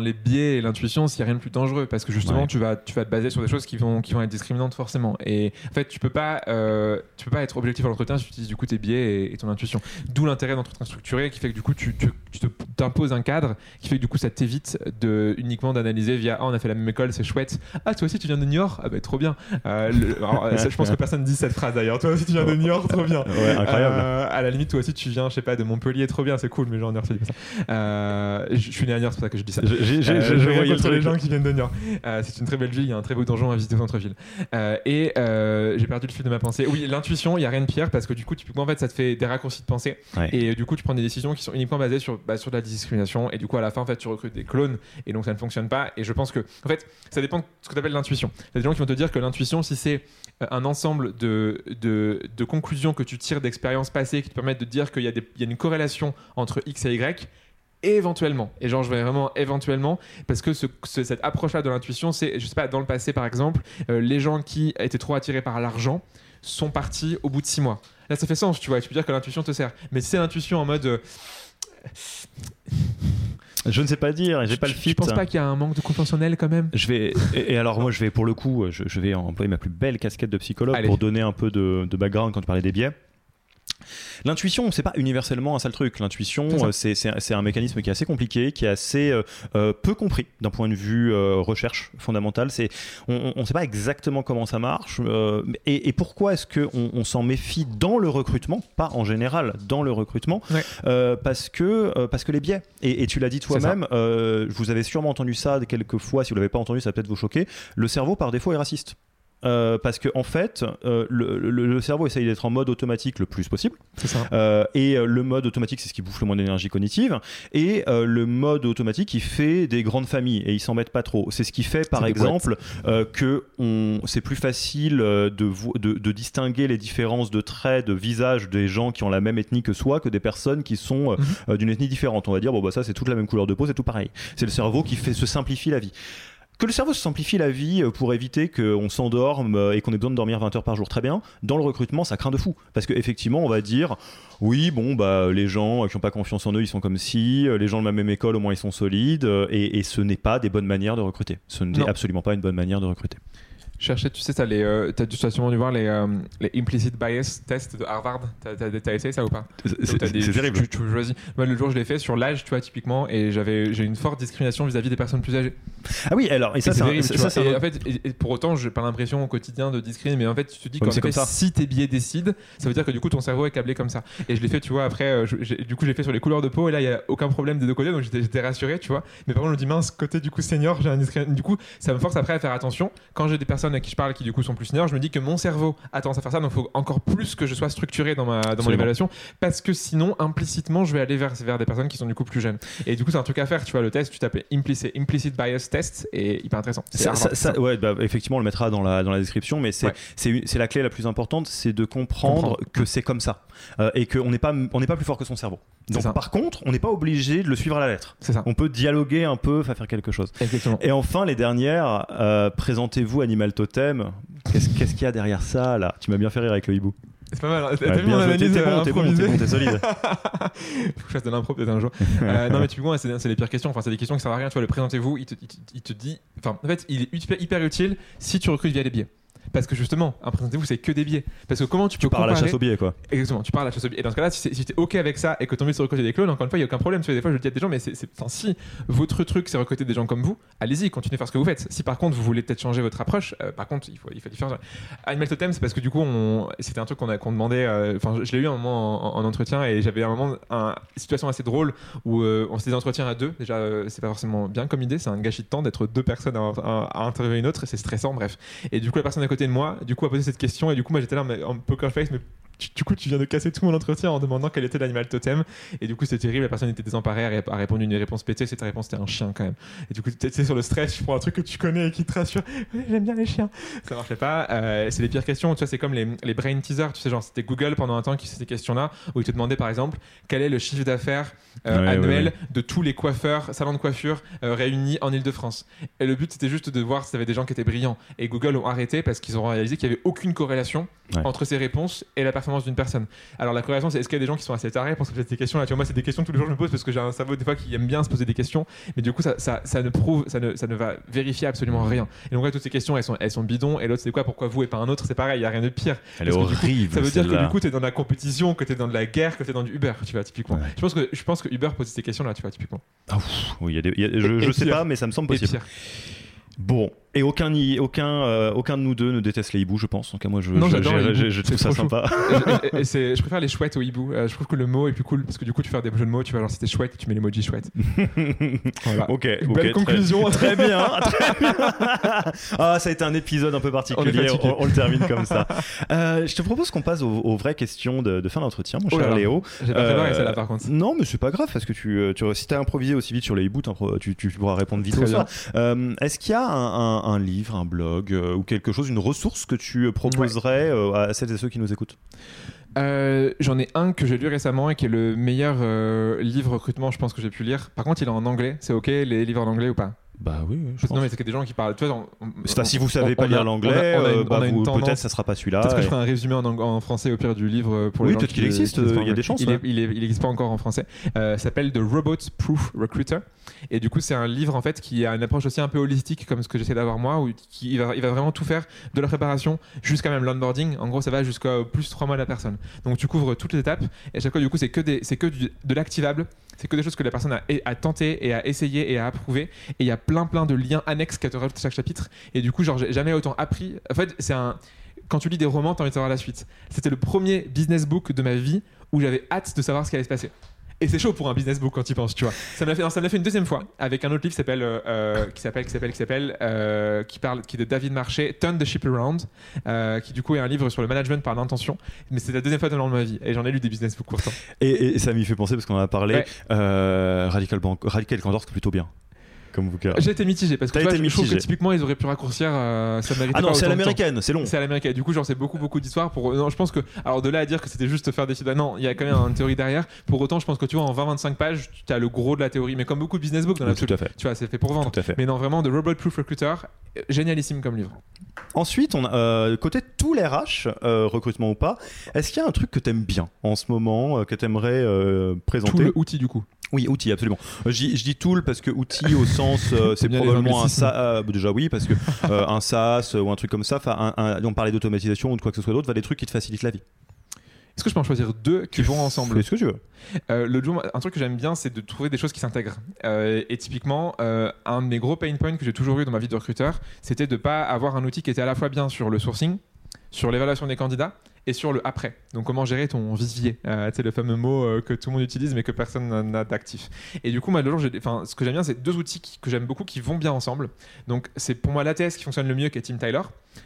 les biais et l'intuition, s'il n'y a rien de plus dangereux, parce que justement, Ouais. tu, vas, tu vas te baser sur des choses qui vont, qui vont être discriminantes forcément. Et en fait, tu peux pas, euh, tu peux pas être objectif à l'entretien si tu utilises du coup tes biais et, et ton intuition. D'où l'intérêt d'entretien structuré, qui fait que du coup, tu, tu, tu t'imposes un cadre, qui fait que du coup, ça t'évite de uniquement d'analyser via, ah, on a fait la même école, c'est chouette. Ah, toi aussi, tu viens de New York, ah bah trop bien. Euh, le- alors, ça, je pense que personne dit cette phrase d'ailleurs. Toi aussi, tu viens de New York, trop bien. Ouais, incroyable. Euh, à la limite, toi aussi, tu viens, je sais pas, de Montpellier, trop bien, c'est cool, mais genre, New York, c'est pas ça. Euh, je suis né à New York, c'est pour ça que je dis ça. Je- j'ai- j'ai- Euh, je- je voyais les gens qui viennent de New York. C'est une très belle ville, il y a un très beau donjon à visiter au centre-ville. Et j'ai perdu le fil de ma pensée. Oui, l'intuition, il y a rien de pire parce que du coup, typiquement, en fait, ça te fait des raccourcis de pensée. Ouais. Et du coup, tu prends des décisions qui sont uniquement basées sur, bah, sur de la discrimination. Et du coup, à la fin, en fait, tu recrutes des clones et donc ça ne fonctionne pas. Et je pense que, en fait, ça dépend de ce que tu appelles l'intuition. Il y a des gens qui vont te dire que l'intuition, si c'est un ensemble de, de, de conclusions que tu tires d'expériences passées qui te permettent de dire qu'il y, a une corrélation entre X et Y, éventuellement. Et genre, je vais vraiment éventuellement, parce que ce- ce- cette approche-là de l'intuition, c'est, je sais pas, dans le passé par exemple, euh, les gens qui étaient trop attirés par l'argent sont partis au bout de six mois. Là, ça fait sens, tu vois, tu peux dire que l'intuition te sert. Mais c'est l'intuition en mode. euh, Je ne sais pas dire, et j'ai pas le fit. Tu penses pas qu'il y a un manque de conventionnel quand même? Je vais et, et alors moi je vais pour le coup je, je vais employer ma plus belle casquette de psychologue Allez. pour donner un peu de, de background quand tu parlais des biais. L'intuition, c'est pas universellement un sale truc. L'intuition, C'est euh, c'est- un mécanisme qui est assez compliqué, qui est assez euh, euh, peu compris d'un point de vue euh, recherche fondamentale. C'est, on ne sait pas exactement comment ça marche euh, et, et pourquoi est-ce qu'on on, s'en méfie dans le recrutement, pas en général, dans le recrutement, Ouais. parce que parce que les biais. Et, et tu l'as dit toi-même. vous avez sûrement entendu ça quelques fois. Si vous l'avez pas entendu, ça va peut-être vous choquer. Le cerveau, par défaut, est raciste. Euh, parce que en fait, euh, le, le- le cerveau essaye d'être en mode automatique le plus possible. C'est ça. Euh, et le mode automatique, c'est ce qui bouffe le moins d'énergie cognitive. Et le mode automatique, il fait des grandes familles et il s'embête pas trop. C'est ce qui fait, par exemple, que on, c'est plus facile de, de, de distinguer les différences de traits, de visage des gens qui ont la même ethnie que soi, que des personnes qui sont Mhm. d'une ethnie différente. On va dire, bon, bah ça, c'est toute la même couleur de peau, c'est tout pareil. C'est le cerveau qui fait se simplifie la vie. Que le cerveau se simplifie la vie euh, pour éviter qu'on s'endorme euh, et qu'on ait besoin de dormir 20 heures par jour, très bien. Dans le recrutement, ça craint de fou. Parce qu'effectivement, on va dire, oui, bon, bah, les gens qui n'ont pas confiance en eux, ils sont comme si, euh, les gens de la même école, au moins, ils sont solides, euh, et, et ce n'est pas des bonnes manières de recruter. Ce n'est absolument pas une bonne manière de recruter. Chercher, tu sais, les, euh, t'as dû sûrement dû voir les, euh, les implicit bias tests de Harvard. T'as, essayé ça ou pas? T'as des- tu- Tu, tu. Moi, le jour, je l'ai fait sur l'âge, tu vois, typiquement, et j'ai une forte discrimination vis-à-vis des personnes plus âgées. Ah oui, alors, et ça, c'est un- terrible, tu c'est en fait, et, et pour autant, j'ai pas l'impression au quotidien de discriminer, mais en fait, tu te dis qu'en c'est si tes biais décident, ça veut dire que du coup, ton cerveau est câblé comme ça. Et je l'ai fait, tu vois, après, euh, je- du coup, j'ai fait sur les couleurs de peau, et là, il y a aucun problème des deux côtés, donc j'étais, rassuré, tu vois. Mais par contre, je me dis, mince, côté du coup senior, j'ai un Du coup, ça me force après à faire attention. Quand j'ai des personnes à qui je parle qui du coup sont plus seniors, je me dis que mon cerveau a tendance à faire ça, donc il faut encore plus que je sois structuré dans, ma, dans mon évaluation, parce que sinon, implicitement, je vais aller vers, vers des personnes qui sont du coup plus jeunes. Et du coup, c'est un truc à faire, tu vois, le test, tu tapes implicit, implicit bias test, et hyper intéressant. C'est Ça- Harvard, ça- ça- ouais, bah, effectivement, on le mettra dans la, dans la description, mais c'est Ouais. la clé la plus importante, c'est de comprendre, Comprendre. que c'est comme ça euh, et qu'on n'est pas, on pas plus fort que son cerveau. Donc, ça. par contre, on n'est pas obligé de le suivre à la lettre. C'est ça. On peut dialoguer un peu, faire quelque chose. Exactement. Et enfin, les dernières, euh, présentez-vous Animal Totem. Qu'est-ce qu'est-ce qu'il y a derrière ça là? Tu m'as bien fait rire avec le hibou. C'est pas mal. T'as Ouais, vu mon analyse t'es euh, bon, t'es bon, t'es bon, t'es solide. Faut que je fasse de l'impro peut-être un jour. Euh, non mais tu vois, c'est c'est les pires questions. Enfin, c'est des questions qui servent à rien. Tu vois, le présentez-vous, il te, il te- il te dit. Enfin, en fait, il est hyper, hyper utile si tu recrutes via les biais. Parce que justement, un présentez-vous, c'est que des biais. Parce que comment tu peux Tu pars à la chasse au biais quoi. Exactement, tu parles à la chasse au biais. Et dans ce cas-là, si, si t'es OK avec ça et que ton but c'est de recruter des clones, encore une fois, il n'y a aucun problème. Tu vois, des fois, je dis à des gens, mais c'est, enfin, si votre truc c'est recruter des gens comme vous, allez-y, continuez à faire ce que vous faites. Si par contre vous voulez peut-être changer votre approche, euh, par contre, il faut, il faut différencier. Animal Totem, c'est parce que du coup, on- c'était un truc qu'on, a, qu'on demandait. euh, Enfin, je l'ai eu un moment en, en entretien et j'avais un moment, un- une situation assez drôle où euh, on faisait des entretiens à deux. Déjà, c'est pas forcément bien comme idée, c'est un gâchis de temps d'être deux personnes à, à, à interviewer une autre c'est stressant, bref. Et du coup, la personne à côté de moi, du coup, a posé cette question et du coup, moi j'étais là en poker face, mais tu- du coup, tu viens de casser tout mon entretien en demandant quel était l'animal totem. Et du coup, c'était terrible. La personne était désemparée, elle a répondu une réponse pétée. Cette réponse, c'était un chien quand même. Et du coup, tu sais, sur le stress, tu prends un truc que tu connais et qui te rassure. Ouais, J'aime bien les chiens. Ça marchait pas. Euh, c'est les pires questions. Tu vois, c'est comme les, les brain teasers. Tu sais, genre, c'était Google pendant un temps qui faisait ces questions-là où il te demandait par exemple quel est le chiffre d'affaires euh, Ouais, annuel ouais, de tous les coiffeurs, salons de coiffure euh, réunis en Ile-de-France. Et le but, c'était juste de voir si y avait des gens qui étaient brillants. Et Google ont arrêté parce qu'ils ont réalisé qu'il n'y avait aucune corrélation entre ces réponses et la performance d'une personne. Alors la corrélation, c'est est-ce qu'il y a des gens qui sont assez tarés pour se poser ces questions-là? Tu vois, moi, c'est des questions que tous les jours je me pose parce que j'ai un cerveau des fois qui aime bien se poser des questions, mais du coup, ça, ça, ça ne prouve, ça ne, ça ne va vérifier absolument rien. Et donc, ouais, toutes ces questions, elles sont, elles sont bidons. Et l'autre, c'est quoi? Pourquoi vous et pas un autre? C'est pareil, il n'y a rien de pire. Elle est que coup, horrible. Ça veut dire que du coup, tu es dans la compétition, que tu es dans de la guerre, que tu es dans du Uber, tu vois, typiquement. Ouais. Je, pense que, je pense que Uber pose ces questions-là, tu vois, typiquement. Ah, ouf, oui, il y a des- il y a- je, Et- je sais pas, mais ça me semble possible. Bon, et aucun, aucun, euh, aucun de nous deux ne déteste les hiboux, je pense. Donc, moi, je, Non, je, j'ai- je trouve ça sympa. Et- et- et je préfère les chouettes aux hiboux. Euh, je trouve que le mot est plus cool parce que du coup, tu fais des jeux de mots, tu vois, genre t'es chouette, tu mets l'emoji chouette. Voilà. ok, Une ok, belle conclusion. Très bien, très bien. Ah, ça a été un épisode un peu particulier. On, on le termine comme ça. Euh, je te propose qu'on passe aux, aux vraies questions de, de fin d'entretien, mon Oh cher là. Léo. J'ai pas préparé celle-là par contre. Non, mais c'est pas grave parce que tu, tu si t'as improvisé aussi vite sur les hiboux, tu, tu pourras répondre vite au. Euh, Est-ce qu'il y a un, un- un livre, un blog euh, ou quelque chose, une ressource que tu proposerais euh, à celles et ceux qui nous écoutent? Euh, J'en ai un que j'ai lu récemment et qui est le meilleur livre recrutement, je pense, que j'ai pu lire. Par contre, il est en anglais. C'est ok les livres en anglais ou pas? Bah oui, oui, je pense. Non, mais c'est qu'il y a des gens qui parlent. Tu vois, on- si vous savez on- pas on a- lire l'anglais, euh, bah, peut-être ça sera pas celui-là. Peut-être que je ferai un résumé en, français au pire du livre euh, pour Oui, les gens peut-être qui- qu'il existe, qui lisent euh, il y a des chances, Il ouais. est- il est- il existe pas encore en français. Euh, s'appelle The Robot Proof Recruiter. Et du coup, c'est un livre en fait qui a une approche aussi un peu holistique comme ce que j'essaie d'avoir moi, où qui, il, va, il va vraiment tout faire de la préparation jusqu'à même l'onboarding. En gros, ça va jusqu'à plus de 3 mois de la personne. Donc tu couvres toutes les étapes. Et à chaque fois, du coup, c'est que, des, c'est que du- de l'activable. C'est que des choses que la personne a, a tenté et a essayé et a approuvé. Et il y a plein plein de liens annexes qu'elle te rajoute à chaque chapitre. Et du coup, genre, j'ai jamais autant appris. En fait, c'est un. Quand tu lis des romans, t'as envie de savoir la suite. C'était le premier business book de ma vie où j'avais hâte de savoir ce qui allait se passer. Et c'est chaud pour un business book quand tu penses, tu vois. Ça me l'a fait, non, ça me l'a fait une deuxième fois avec un autre livre qui s'appelle, euh, euh, qui s'appelle, qui s'appelle, qui s'appelle, euh, qui parle, qui est de David Marché, Turn the Ship Around, euh, qui du coup est un livre sur le management par l'intention. Mais c'est la deuxième fois dans ma vie et j'en ai lu des business books pourtant. Et, et ça m'y fait penser parce qu'on en a parlé. Ouais. Radical, Bank, Radical Candor, c'est plutôt bien. Comme. J'ai été mitigé parce que tu vois, été je trouve que typiquement ils auraient pu raccourcir, euh, ça méritait Ah non, c'est à l'américaine, c'est long. C'est à l'américaine. Du coup, genre, c'est beaucoup, beaucoup d'histoires. Pour... Non, je pense que. Alors, de là à dire que c'était juste faire des sites. Non, il y a quand même une théorie derrière. Pour autant, je pense que tu vois, en 20-25 pages, tu as le gros de la théorie. Mais comme beaucoup de business books dans Oui, tout à fait. Tu vois, c'est fait pour vendre. Tout à fait. Mais non, vraiment, The Robot Proof Recruiter, génialissime comme livre. Ensuite, on a, euh, côté tous les RH, euh, recrutement ou pas, est-ce qu'il y a un truc que t'aimes bien en ce moment, euh, que t'aimerais euh, présenter? Tout le outil, du coup. Oui, outil, absolument. Euh, Je dis, tool parce que outil au sens, euh, c'est probablement un. SaaS. euh, déjà oui, parce que euh, un SaaS ou un truc comme ça, un- un- on parlait d'automatisation ou de quoi que ce soit d'autre, va des trucs qui te facilitent la vie. Est-ce que je peux en choisir deux qui vont ensemble? Fais ce que tu veux. Euh, un truc que j'aime bien, c'est de trouver des choses qui s'intègrent. Euh, et typiquement, euh, un de mes gros pain points que j'ai toujours eu dans ma vie de recruteur, c'était de pas avoir un outil qui était à la fois bien sur le sourcing, sur l'évaluation des candidats et sur le après. Donc comment gérer ton vivier, euh, sais, le fameux mot euh, que tout le monde utilise mais que personne n'a d'actif. Et du coup, enfin, ce que j'aime bien, c'est deux outils qui- que j'aime beaucoup qui vont bien ensemble. Donc c'est pour moi l'ATS qui fonctionne le mieux, qui est Team Tyler.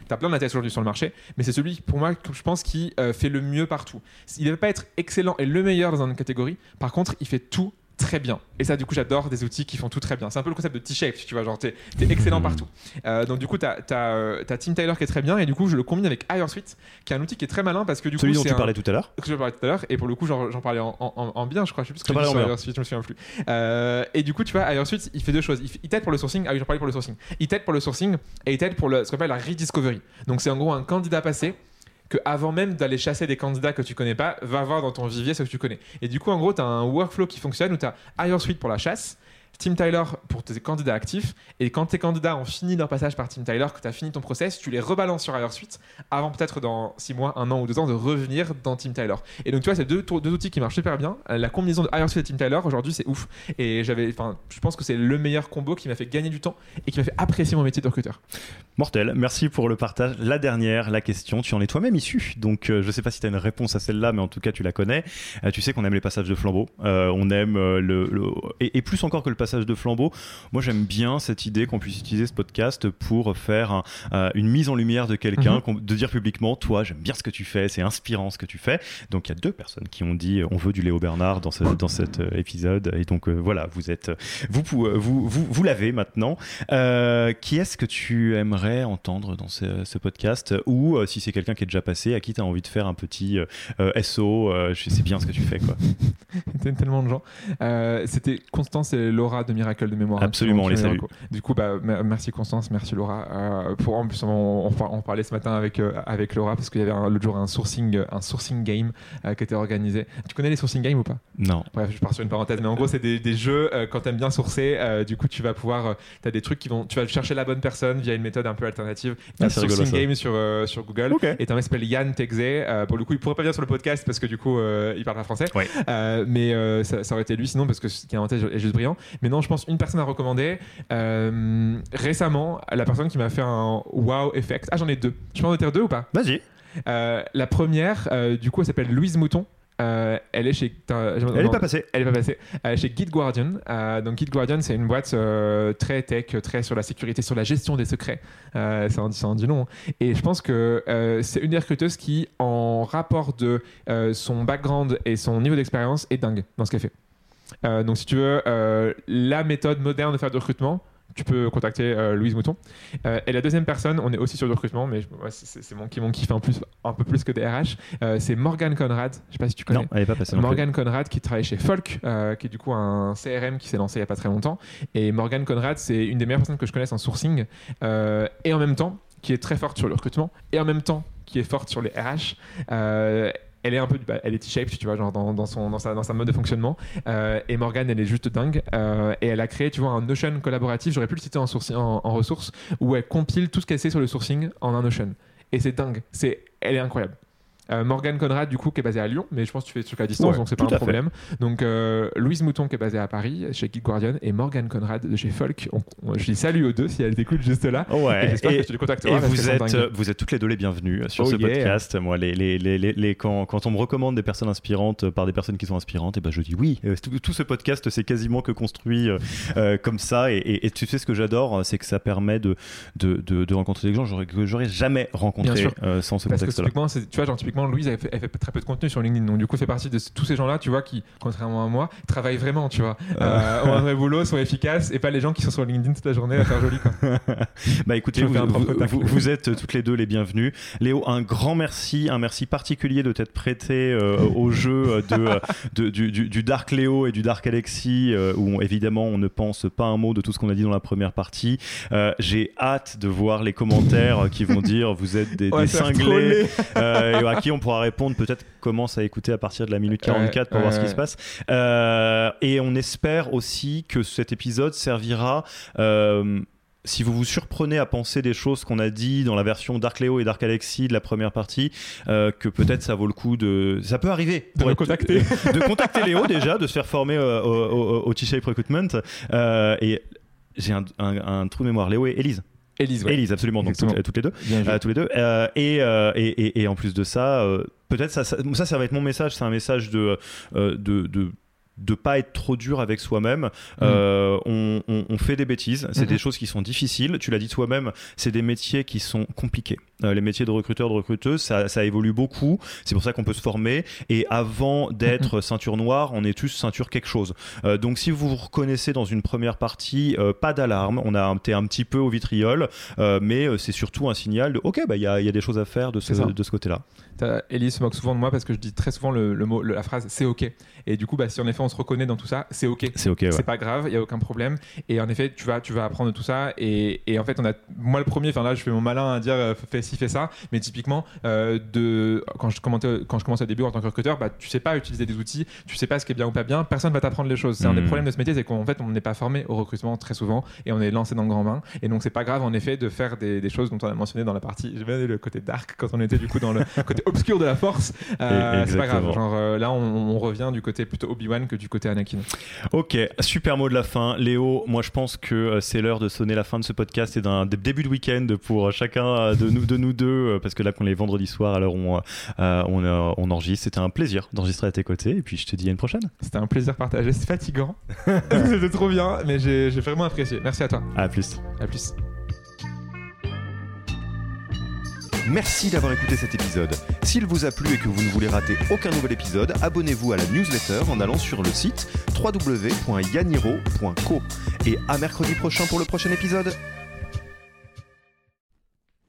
T'as plein d'ATS aujourd'hui sur le marché, mais c'est celui pour moi que je pense qui euh, fait le mieux partout. Il ne va pas être excellent et le meilleur dans une catégorie. Par contre, il fait tout très bien. Et ça, du coup, j'adore des outils qui font tout très bien. C'est un peu le concept de T-shape, tu vois, genre t'es es excellent Mhm. partout. Euh, donc du coup, t'as as, Team Tyler qui est très bien, et du coup, je le combine avec HireSuite, qui est un outil qui est très malin parce que du Celui coup, dont c'est tu un- parlais tout à l'heure. que je parlais tout à l'heure et pour le coup j'en parlais en, en- en bien je crois je sais plus ce que j'ai sur je me souviens plus Euh, et du coup tu vois HireSuite il fait deux choses il, il t'aide pour le sourcing ah oui j'en parlais pour le sourcing il t'aide pour le sourcing et il t'aide pour le, ce qu'on appelle la rediscovery donc c'est en gros un candidat passé que avant même d'aller chasser des candidats que tu connais pas va voir dans ton vivier ce que tu connais. Et du coup en gros tu as un workflow qui fonctionne où tu as HireSuite pour la chasse Team Tyler pour tes candidats actifs et quand tes candidats ont fini leur passage par Team Tyler que tu as fini ton process tu les rebalances sur HireSuite avant peut-être dans 6 mois, 1 an ou 2 ans de revenir dans Team Tyler. Et donc tu vois, c'est deux, outils qui marchent super bien. Euh, La combinaison de HireSuite et Team Tyler aujourd'hui c'est ouf. Et j'avais, je pense que c'est le meilleur combo qui m'a fait gagner du temps et qui m'a fait apprécier mon métier de recruteur. Mortel, merci pour le partage. La dernière, la question, tu en es toi-même issu. Donc euh, je sais pas si tu as une réponse à celle-là, mais en tout cas tu la connais. Euh, tu sais qu'on aime les passages de flambeau. Euh, on aime le, le- et, et plus encore que le passage de flambeau. Moi j'aime bien cette idée qu'on puisse utiliser ce podcast pour faire un- euh, une mise en lumière de quelqu'un, Mhm. de dire publiquement, toi j'aime bien ce que tu fais, c'est inspirant ce que tu fais. Donc il y a deux personnes qui ont dit, euh, on veut du Léo Bernard dans, ce, dans cet euh, épisode. Et donc euh, voilà, vous êtes, vous, vous, vous, vous l'avez maintenant. Euh, qui est-ce que tu aimerais entendre dans ce, ce podcast? Ou euh, si c'est quelqu'un qui est déjà passé, à qui tu as envie de faire un petit SO Je sais bien ce que tu fais. Quoi. C'était tellement de gens. C'était Constance et Laura de Miracle de mémoire. Absolument, on les salue. Du coup, bah, mer- merci Constance, merci Laura. Euh, pour, en plus, on, on par- on parlait ce matin avec, euh, avec Laura parce qu'il y avait un- l'autre jour un sourcing, un sourcing game euh, qui était organisé. Tu connais les sourcing games ou pas? Non. Bref, je pars sur une parenthèse, mais en gros, c'est des, des jeux, quand t'aimes bien sourcer, du coup, tu vas pouvoir, euh, t'as des trucs qui vont, tu vas chercher la bonne personne via une méthode un peu alternative. Ah, Un rigolo, sourcing game sur, sur Google. Ok. Et t'as un mec qui s'appelle Yann. Euh, pour le coup, il pourrait pas venir sur le podcast parce que du coup, il parle pas français. Ouais. Mais ça, ça aurait été lui sinon parce que ce qui a inventé est juste brillant. Mais non, je pense une personne à recommander. Euh, récemment, la personne qui m'a fait un wow effect. Ah, j'en ai deux. Je peux en dire deux ou pas? Vas-y. Euh, La première, euh, du coup, elle s'appelle Louise Mouton. Euh, elle est chez. Elle non, est pas passée. elle est pas passée. Euh, chez Git Guardian. Euh, donc Git Guardian, c'est une boîte très tech, très sur la sécurité, sur la gestion des secrets. Ça en dit, ça en dit long. Et je pense que c'est une des recruteuses qui, en rapport de son background et son niveau d'expérience, est dingue dans ce qu'elle fait. Euh, donc si tu veux, euh, la méthode moderne de faire du recrutement, tu peux contacter euh, Louise Mouton. Et la deuxième personne, on est aussi sur le recrutement, mais c'est mon, qui- mon kiff un, plus, un peu plus que des RH. C'est Morgan Conrad. Je sais pas si tu connais. Non, elle n'est pas passée. non plus. Morgan Conrad qui travaille chez Folk, qui est du coup un CRM qui s'est lancé il y a pas très longtemps. Et Morgan Conrad, c'est une des meilleures personnes que je connaisse en sourcing et en même temps qui est très forte sur le recrutement et en même temps qui est forte sur les RH. Elle est un peu, bah, elle est T-shaped, tu vois, genre dans, son, dans sa, dans sa mode de fonctionnement. Euh, et Morgan, elle est juste dingue. Euh, et elle a créé, tu vois, un Notion collaboratif. J'aurais pu le citer en ressources où elle compile tout ce qu'elle sait sur le sourcing en un Notion. Et c'est dingue. C'est, elle est incroyable. Euh, Morgan Conrad, du coup, qui est basé à Lyon, mais je pense que tu fais ce truc à distance, Ouais, donc c'est pas un fait. problème. Donc, euh, Louise Mouton, qui est basée à Paris, chez Geek Guardian, et Morgan Conrad de chez Folk. On- on- je dis salut aux deux si elles t'écoutent juste là. Et Ouais. j'espère Et, que tu les contacteras. et vous êtes, euh, vous êtes toutes les deux les bienvenues sur Oh ce yeah. podcast. Moi, les, les, les, les- les- quand, quand on me recommande des personnes inspirantes euh, par des personnes qui sont inspirantes, et ben je dis oui. Euh, tout, tout ce podcast, c'est quasiment que construit euh, euh, comme ça. Et, et- et tu sais ce que j'adore, c'est que ça permet de, de, de, de rencontrer des gens que j'aurais- jamais rencontrés euh, sans ce contexte-là. tu vois, genre, typiquement, Louise, elle fait, elle fait très peu de contenu sur LinkedIn. Donc, du coup, fait partie de tous ces gens-là, tu vois, qui, contrairement à moi, travaillent vraiment, tu vois. Euh, ont un vrai boulot, sont efficaces, et pas les gens qui sont sur LinkedIn toute la journée à faire joli, quoi. Bah écoutez, vous, vous- vous- êtes toutes les deux les bienvenues. Léo, un grand merci, un merci particulier de t'être prêté euh, au jeu de, euh, de- du, du- du Dark Léo et du Dark Alexis, euh, où on- évidemment on ne pense pas un mot de tout ce qu'on a dit dans la première partie. Euh, J'ai hâte de voir les commentaires qui vont dire vous êtes des, Ouais, des cinglés, euh, à qui on pourra répondre peut-être commence à écouter à partir de la minute 44 pour Ouais, voir ce qui se passe. Euh, et on espère aussi que cet épisode servira. euh, si vous vous surprenez à penser des choses qu'on a dit dans la version Dark Léo et Dark Alexis de la première partie, euh, que peut-être ça vaut le coup de. Ça peut arriver. De pour me être- contacter. de contacter Léo déjà, de se faire former euh, au, au- au T-Shape Recruitment. Euh, et j'ai un, un- un trou de mémoire. Léo et Élise. Élise, ouais. Élise, absolument. Donc toutes, toutes les deux. Euh, tous les deux. Euh, et, euh, et, et- et en plus de ça, peut-être ça, ça, ça, ça va être mon message. C'est un message de, de, de de pas être trop dur avec soi-même. Euh, on, on- on fait des bêtises, c'est des choses qui sont difficiles. Tu l'as dit toi-même, c'est des métiers qui sont compliqués. Euh, les métiers de recruteur, de recruteuse, ça, ça évolue beaucoup. C'est pour ça qu'on peut se former. Et avant d'être ceinture noire, on est tous ceinture quelque chose. Euh, donc si vous vous reconnaissez dans une première partie, euh, pas d'alarme. On a un, t'es un petit peu au vitriol, mais c'est surtout un signal de OK, bah il y, a, y a des choses à faire de ce, de côté-là. Élise se moque souvent de moi parce que je dis très souvent le, le mot, le- la phrase c'est ok. Et du coup, bah, si en effet on se reconnaît dans tout ça, c'est ok. C'est OK. ouais. C'est pas grave, il y a aucun problème. Et en effet, tu vas, tu vas apprendre tout ça. Et, et en fait, on a, moi le premier, enfin là, je fais mon malin à dire fais ci, fais ça. Mais typiquement, euh, de, quand je commentais, quand je commence au début en tant que recruteur, bah, tu sais pas utiliser des outils, tu sais pas ce qui est bien ou pas bien. Personne va t'apprendre les choses. C'est un des Mm. problèmes de ce métier, c'est qu'en fait, on n'est pas formé au recrutement très souvent et on est lancé dans le grand bain. Et donc, c'est pas grave en effet de faire des, des choses dont on a mentionné dans la partie. J'ai bien le côté dark quand on était du coup dans le côté obscur de la force. Euh, c'est pas grave. Genre euh, là, on, on revient du côté plutôt Obi-Wan que du côté Anakin. Ok, super mot de la fin. Léo, moi je pense que euh, c'est l'heure de sonner la fin de ce podcast et d'un dé- début de week-end pour chacun de nous, de nous deux, euh, parce que là qu'on est vendredi soir, alors on, euh, euh, on, euh, on enregistre. C'était un plaisir d'enregistrer à tes côtés et puis je te dis à une prochaine. C'était un plaisir partagé. C'est fatigant. C'était trop bien, mais j'ai j'ai vraiment apprécié. Merci à toi. À plus. À plus. Merci d'avoir écouté cet épisode. S'il vous a plu et que vous ne voulez rater aucun nouvel épisode, abonnez-vous à la newsletter en allant sur le site www.yaniro.co. Et à mercredi prochain pour le prochain épisode.